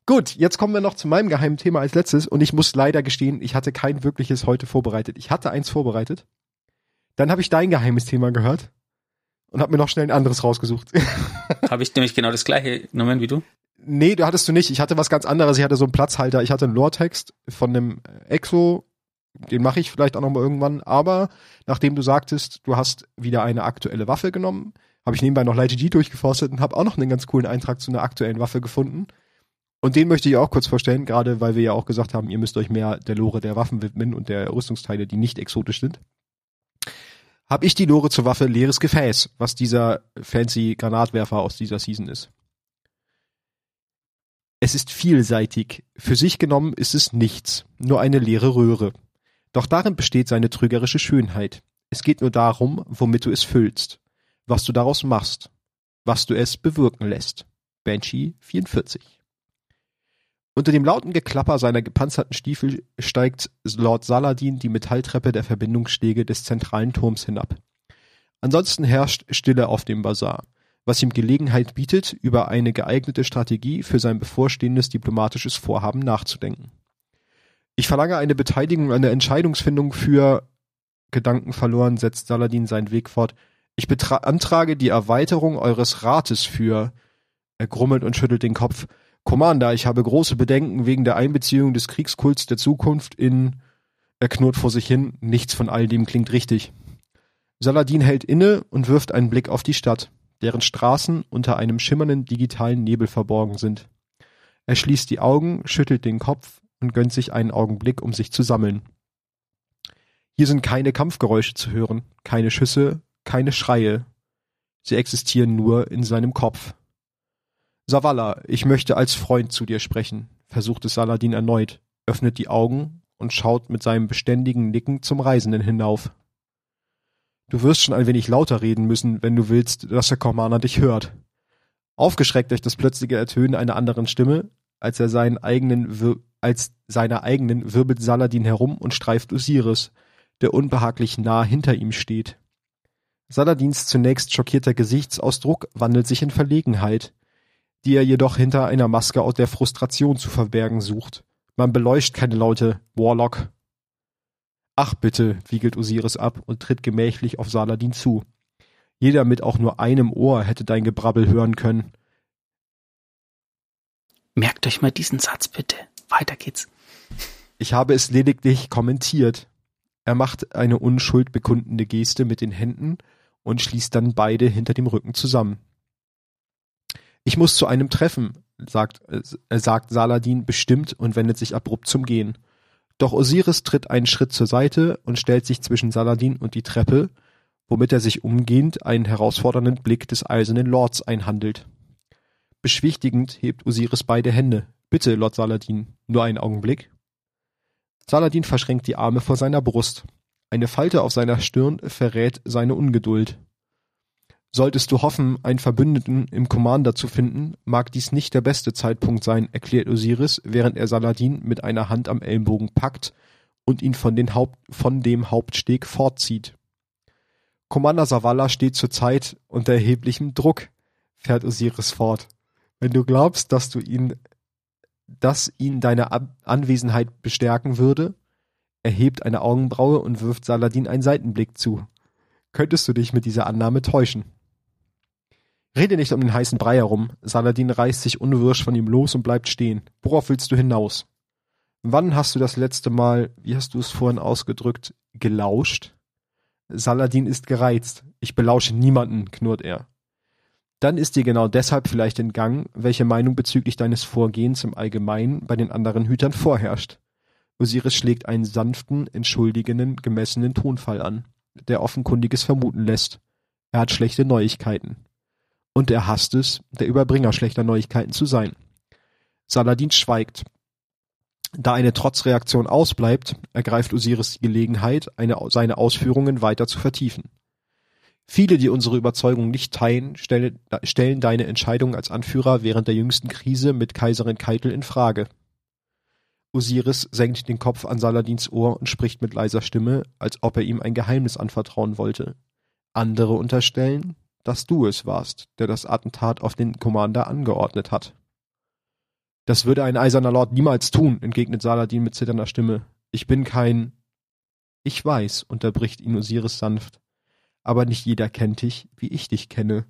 Gut, jetzt kommen wir noch zu meinem geheimen Thema als letztes und ich muss leider gestehen, ich hatte kein wirkliches heute vorbereitet. Ich hatte eins vorbereitet. Dann habe ich dein geheimes Thema gehört und habe mir noch schnell ein anderes rausgesucht. habe ich nämlich genau das gleiche genommen wie du? Nee, du hattest du nicht. Ich hatte was ganz anderes. Ich hatte so einen Platzhalter. Ich hatte einen Lore-Text von einem Exo den mache ich vielleicht auch noch mal irgendwann. Aber nachdem du sagtest, du hast wieder eine aktuelle Waffe genommen, habe ich nebenbei noch LightG durchgeforstet und habe auch noch einen ganz coolen Eintrag zu einer aktuellen Waffe gefunden. Und den möchte ich auch kurz vorstellen, gerade weil wir ja auch gesagt haben, ihr müsst euch mehr der Lore der Waffen widmen und der Rüstungsteile, die nicht exotisch sind. Habe ich die Lore zur Waffe leeres Gefäß, was dieser fancy Granatwerfer aus dieser Season ist. Es ist vielseitig. Für sich genommen ist es nichts, nur eine leere Röhre. Doch darin besteht seine trügerische Schönheit. Es geht nur darum, womit du es füllst, was du daraus machst, was du es bewirken lässt. Banshee 44. Unter dem lauten Geklapper seiner gepanzerten Stiefel steigt Lord Saladin die Metalltreppe der Verbindungsstege des zentralen Turms hinab. Ansonsten herrscht Stille auf dem Bazar, was ihm Gelegenheit bietet, über eine geeignete Strategie für sein bevorstehendes diplomatisches Vorhaben nachzudenken. Ich verlange eine Beteiligung an der Entscheidungsfindung für Gedanken verloren, setzt Saladin seinen Weg fort. Ich beantrage die Erweiterung eures Rates für. Er grummelt und schüttelt den Kopf. Commander, ich habe große Bedenken wegen der Einbeziehung des Kriegskults der Zukunft in. Er knurrt vor sich hin. Nichts von all dem klingt richtig. Saladin hält inne und wirft einen Blick auf die Stadt, deren Straßen unter einem schimmernden digitalen Nebel verborgen sind. Er schließt die Augen, schüttelt den Kopf und gönnt sich einen Augenblick, um sich zu sammeln. Hier sind keine Kampfgeräusche zu hören, keine Schüsse, keine Schreie. Sie existieren nur in seinem Kopf. Savala, ich möchte als Freund zu dir sprechen, versucht es Saladin erneut, öffnet die Augen und schaut mit seinem beständigen Nicken zum Reisenden hinauf. Du wirst schon ein wenig lauter reden müssen, wenn du willst, dass der Commander dich hört. Aufgeschreckt durch das plötzliche Ertönen einer anderen Stimme, als er seinen eigenen Wir als seiner eigenen wirbelt Saladin herum und streift Osiris, der unbehaglich nah hinter ihm steht. Saladins zunächst schockierter Gesichtsausdruck wandelt sich in Verlegenheit, die er jedoch hinter einer Maske aus der Frustration zu verbergen sucht, Man beleucht keine Laute, Warlock. Ach bitte, wiegelt Osiris ab und tritt gemächlich auf Saladin zu. Jeder mit auch nur einem Ohr hätte dein Gebrabbel hören können. Merkt euch mal diesen Satz bitte. Weiter geht's. Ich habe es lediglich kommentiert. Er macht eine Unschuld bekundende Geste mit den Händen und schließt dann beide hinter dem Rücken zusammen. Ich muss zu einem Treffen, sagt, äh, sagt Saladin bestimmt und wendet sich abrupt zum Gehen. Doch Osiris tritt einen Schritt zur Seite und stellt sich zwischen Saladin und die Treppe, womit er sich umgehend einen herausfordernden Blick des Eisernen Lords einhandelt. Beschwichtigend hebt Osiris beide Hände. Bitte, Lord Saladin, nur einen Augenblick. Saladin verschränkt die Arme vor seiner Brust. Eine Falte auf seiner Stirn verrät seine Ungeduld. Solltest du hoffen, einen Verbündeten im Commander zu finden, mag dies nicht der beste Zeitpunkt sein, erklärt Osiris, während er Saladin mit einer Hand am Ellenbogen packt und ihn von, Haupt, von dem Hauptsteg fortzieht. Commander Savala steht zurzeit unter erheblichem Druck, fährt Osiris fort. Wenn du glaubst, dass du ihn, dass ihn deine Anwesenheit bestärken würde, erhebt eine Augenbraue und wirft Saladin einen Seitenblick zu. Könntest du dich mit dieser Annahme täuschen? Rede nicht um den heißen Brei herum. Saladin reißt sich unwirsch von ihm los und bleibt stehen. Worauf willst du hinaus? Wann hast du das letzte Mal, wie hast du es vorhin ausgedrückt, gelauscht? Saladin ist gereizt. Ich belausche niemanden, knurrt er. Dann ist dir genau deshalb vielleicht entgangen, welche Meinung bezüglich deines Vorgehens im Allgemeinen bei den anderen Hütern vorherrscht. Osiris schlägt einen sanften, entschuldigenden, gemessenen Tonfall an, der offenkundiges vermuten lässt. Er hat schlechte Neuigkeiten. Und er hasst es, der Überbringer schlechter Neuigkeiten zu sein. Saladin schweigt. Da eine Trotzreaktion ausbleibt, ergreift Osiris die Gelegenheit, eine, seine Ausführungen weiter zu vertiefen. Viele, die unsere Überzeugung nicht teilen, stellen, stellen deine Entscheidung als Anführer während der jüngsten Krise mit Kaiserin Keitel in Frage. Osiris senkt den Kopf an Saladins Ohr und spricht mit leiser Stimme, als ob er ihm ein Geheimnis anvertrauen wollte. Andere unterstellen, dass du es warst, der das Attentat auf den Commander angeordnet hat. Das würde ein eiserner Lord niemals tun, entgegnet Saladin mit zitternder Stimme. Ich bin kein. Ich weiß, unterbricht ihn Osiris sanft. Aber nicht jeder kennt dich, wie ich dich kenne.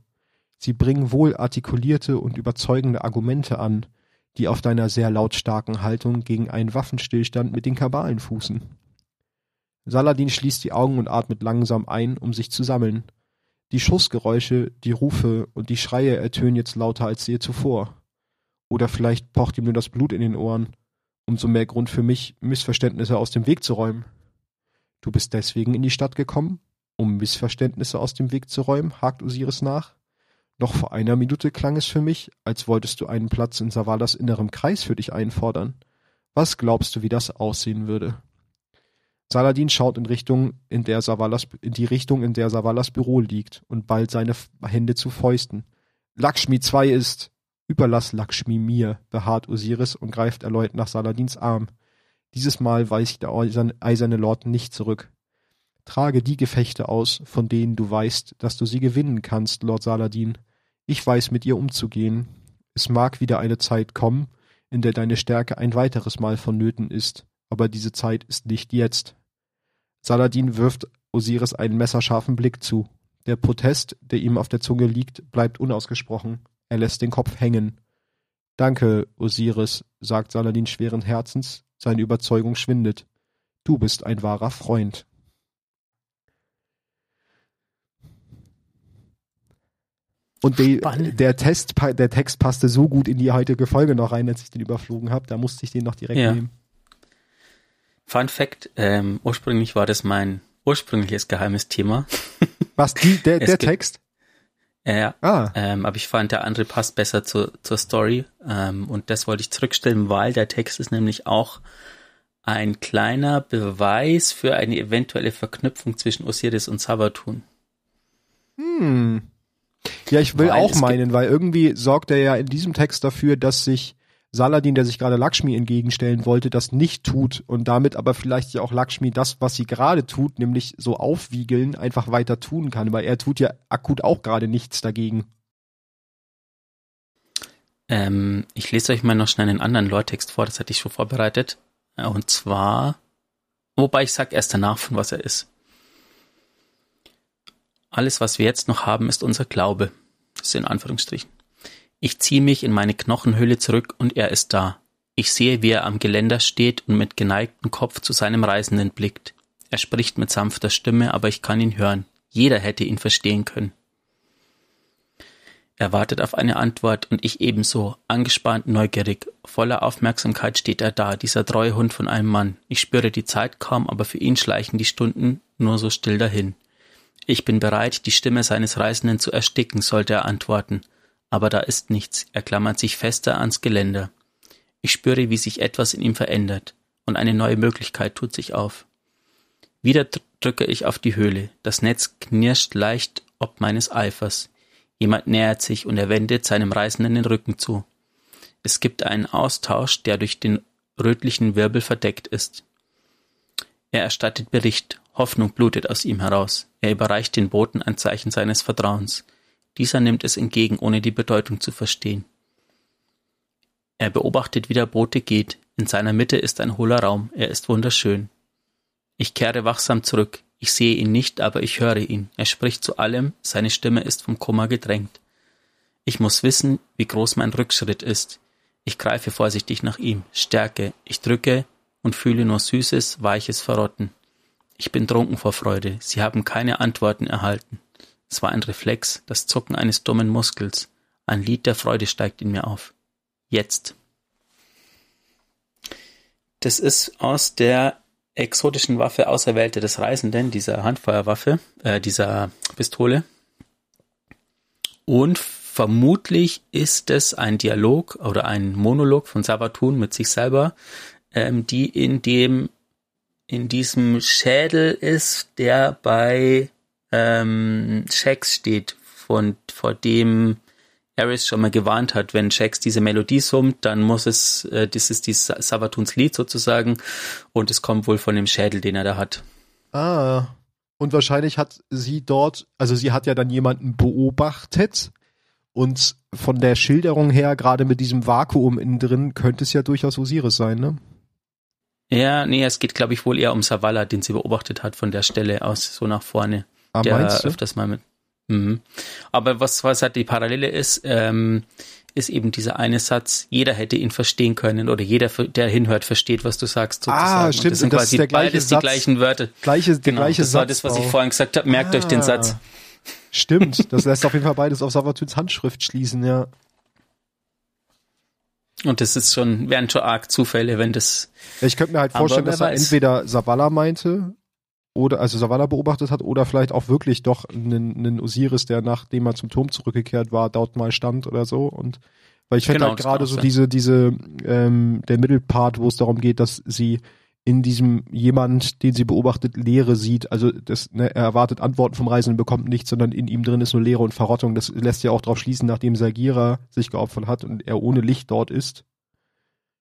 Sie bringen wohl artikulierte und überzeugende Argumente an, die auf deiner sehr lautstarken Haltung gegen einen Waffenstillstand mit den Kabalen fußen. Saladin schließt die Augen und atmet langsam ein, um sich zu sammeln. Die Schussgeräusche, die Rufe und die Schreie ertönen jetzt lauter als je zuvor. Oder vielleicht pocht ihm nur das Blut in den Ohren. Umso mehr Grund für mich, Missverständnisse aus dem Weg zu räumen. Du bist deswegen in die Stadt gekommen, um Missverständnisse aus dem Weg zu räumen, hakt Osiris nach. Noch vor einer Minute klang es für mich, als wolltest du einen Platz in Savalas innerem Kreis für dich einfordern. Was glaubst du, wie das aussehen würde? Saladin schaut in Richtung, in der Savalas, in die Richtung, in der Savalas Büro liegt und ballt seine Hände zu Fäusten. Lakshmi 2 ist, überlass Lakshmi mir, beharrt Osiris und greift erneut nach Saladins Arm. Dieses Mal weicht der eiserne Lord nicht zurück. Trage die Gefechte aus, von denen du weißt, dass du sie gewinnen kannst, Lord Saladin. Ich weiß, mit ihr umzugehen. Es mag wieder eine Zeit kommen, in der deine Stärke ein weiteres Mal vonnöten ist, aber diese Zeit ist nicht jetzt. Saladin wirft Osiris einen messerscharfen Blick zu. Der Protest, der ihm auf der Zunge liegt, bleibt unausgesprochen. Er lässt den Kopf hängen. Danke, Osiris, sagt Saladin schweren Herzens, seine Überzeugung schwindet. Du bist ein wahrer Freund. Und die, der, Test, der Text passte so gut in die heutige Folge noch rein, als ich den überflogen habe. Da musste ich den noch direkt ja. nehmen. Fun Fact, ähm, ursprünglich war das mein ursprüngliches geheimes Thema. Was, die, der, der Text? Ja, ah. ähm, aber ich fand, der andere passt besser zur, zur Story ähm, und das wollte ich zurückstellen, weil der Text ist nämlich auch ein kleiner Beweis für eine eventuelle Verknüpfung zwischen Osiris und Sabatun. Hm. Ja, ich will weil auch meinen, weil irgendwie sorgt er ja in diesem Text dafür, dass sich Saladin, der sich gerade Lakshmi entgegenstellen wollte, das nicht tut und damit aber vielleicht ja auch Lakshmi das, was sie gerade tut, nämlich so aufwiegeln, einfach weiter tun kann, weil er tut ja akut auch gerade nichts dagegen. Ähm, ich lese euch mal noch schnell einen anderen Lore-Text vor, das hatte ich schon vorbereitet. Und zwar, wobei ich sag erst danach, von was er ist. Alles, was wir jetzt noch haben, ist unser Glaube. Das ist in Anführungsstrichen. Ich ziehe mich in meine Knochenhöhle zurück und er ist da. Ich sehe, wie er am Geländer steht und mit geneigtem Kopf zu seinem Reisenden blickt. Er spricht mit sanfter Stimme, aber ich kann ihn hören. Jeder hätte ihn verstehen können. Er wartet auf eine Antwort und ich ebenso, angespannt, neugierig. Voller Aufmerksamkeit steht er da, dieser treue Hund von einem Mann. Ich spüre die Zeit kaum, aber für ihn schleichen die Stunden nur so still dahin. Ich bin bereit, die Stimme seines Reisenden zu ersticken, sollte er antworten. Aber da ist nichts. Er klammert sich fester ans Geländer. Ich spüre, wie sich etwas in ihm verändert. Und eine neue Möglichkeit tut sich auf. Wieder drücke ich auf die Höhle. Das Netz knirscht leicht ob meines Eifers. Jemand nähert sich und er wendet seinem Reisenden den Rücken zu. Es gibt einen Austausch, der durch den rötlichen Wirbel verdeckt ist. Er erstattet Bericht, Hoffnung blutet aus ihm heraus. Er überreicht den Boten ein Zeichen seines Vertrauens. Dieser nimmt es entgegen, ohne die Bedeutung zu verstehen. Er beobachtet, wie der Bote geht. In seiner Mitte ist ein hohler Raum. Er ist wunderschön. Ich kehre wachsam zurück. Ich sehe ihn nicht, aber ich höre ihn. Er spricht zu allem. Seine Stimme ist vom Kummer gedrängt. Ich muss wissen, wie groß mein Rückschritt ist. Ich greife vorsichtig nach ihm. Stärke. Ich drücke und fühle nur süßes, weiches Verrotten. Ich bin trunken vor Freude. Sie haben keine Antworten erhalten. Es war ein Reflex, das Zucken eines dummen Muskels. Ein Lied der Freude steigt in mir auf. Jetzt. Das ist aus der exotischen Waffe Auserwählte des Reisenden, dieser Handfeuerwaffe, äh, dieser Pistole. Und vermutlich ist es ein Dialog oder ein Monolog von Sabatun mit sich selber, ähm, die in dem in diesem Schädel ist, der bei ähm, Shax steht, von vor dem Eris schon mal gewarnt hat, wenn Shax diese Melodie summt, dann muss es, äh, das ist die Sabatuns Lied sozusagen und es kommt wohl von dem Schädel, den er da hat. Ah, und wahrscheinlich hat sie dort, also sie hat ja dann jemanden beobachtet und von der Schilderung her, gerade mit diesem Vakuum innen drin, könnte es ja durchaus Osiris sein, ne? Ja, nee, es geht, glaube ich, wohl eher um Savala, den sie beobachtet hat von der Stelle aus, so nach vorne. Ah, der öfters mal mit. Mhm. Aber was, was halt die Parallele ist, ähm, ist eben dieser eine Satz, jeder hätte ihn verstehen können oder jeder, der hinhört, versteht, was du sagst. Sozusagen. Ah, stimmt. Und das sind das quasi ist beides Satz. die gleichen Wörter. Gleiche, Genau, gleiche das Satz. war das, was ich vorhin gesagt habe. Merkt euch den Satz. Stimmt, das lässt auf jeden Fall beides auf Savatuns Handschrift schließen, ja. Und das ist schon, wären schon arg Zufälle, wenn das. Ich könnte mir halt vorstellen, dass er weiß. entweder Savala meinte oder also Savala beobachtet hat oder vielleicht auch wirklich doch einen, einen Osiris, der nachdem er zum Turm zurückgekehrt war, dort mal stand oder so und weil ich finde Genau, halt das kann gerade so sein. diese diese ähm, der Mittelpart, wo es darum geht, dass sie in diesem jemand, den sie beobachtet, Leere sieht. Also das, ne, er erwartet Antworten vom Reisenden, bekommt nichts, sondern in ihm drin ist nur Leere und Verrottung. Das lässt ja auch darauf schließen, nachdem Sagira sich geopfert hat und er ohne Licht dort ist,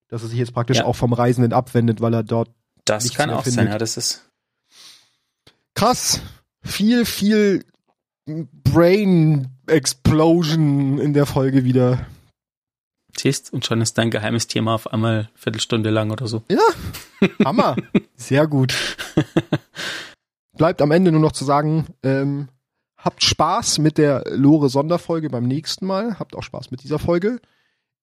dass er sich jetzt praktisch Ja. auch vom Reisenden abwendet, weil er dort Das kann auch findet. sein, ja, das ist. Krass. Viel, viel Brain Explosion in der Folge wieder. Siehst, und schon ist dein geheimes Thema auf einmal Viertelstunde lang oder so. Hammer. Sehr gut. Bleibt am Ende nur noch zu sagen, ähm, habt Spaß mit der Lore Sonderfolge beim nächsten Mal. Habt auch Spaß mit dieser Folge.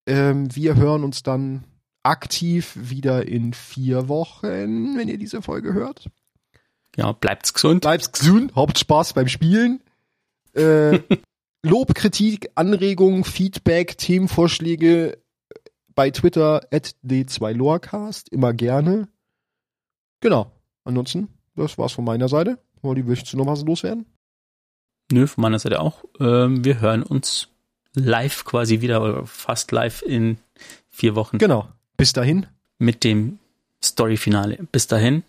Ähm, wir hören uns dann aktiv wieder in vier Wochen, wenn ihr diese Folge hört. Ja, bleibt's gesund. Bleibt gesund, habt Spaß beim Spielen. Äh, Lob, Kritik, Anregungen, Feedback, Themenvorschläge bei Twitter at d2lorecast, immer gerne. Genau. Ansonsten, das war's von meiner Seite. Molly, möchtest du noch was loswerden? Nö, von meiner Seite auch. Ähm, wir hören uns live quasi wieder, oder fast live in vier Wochen Genau. Bis dahin. mit dem Story-Finale. Bis dahin,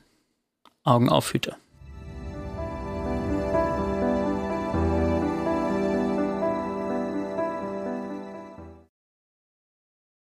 Augen auf, Hüter.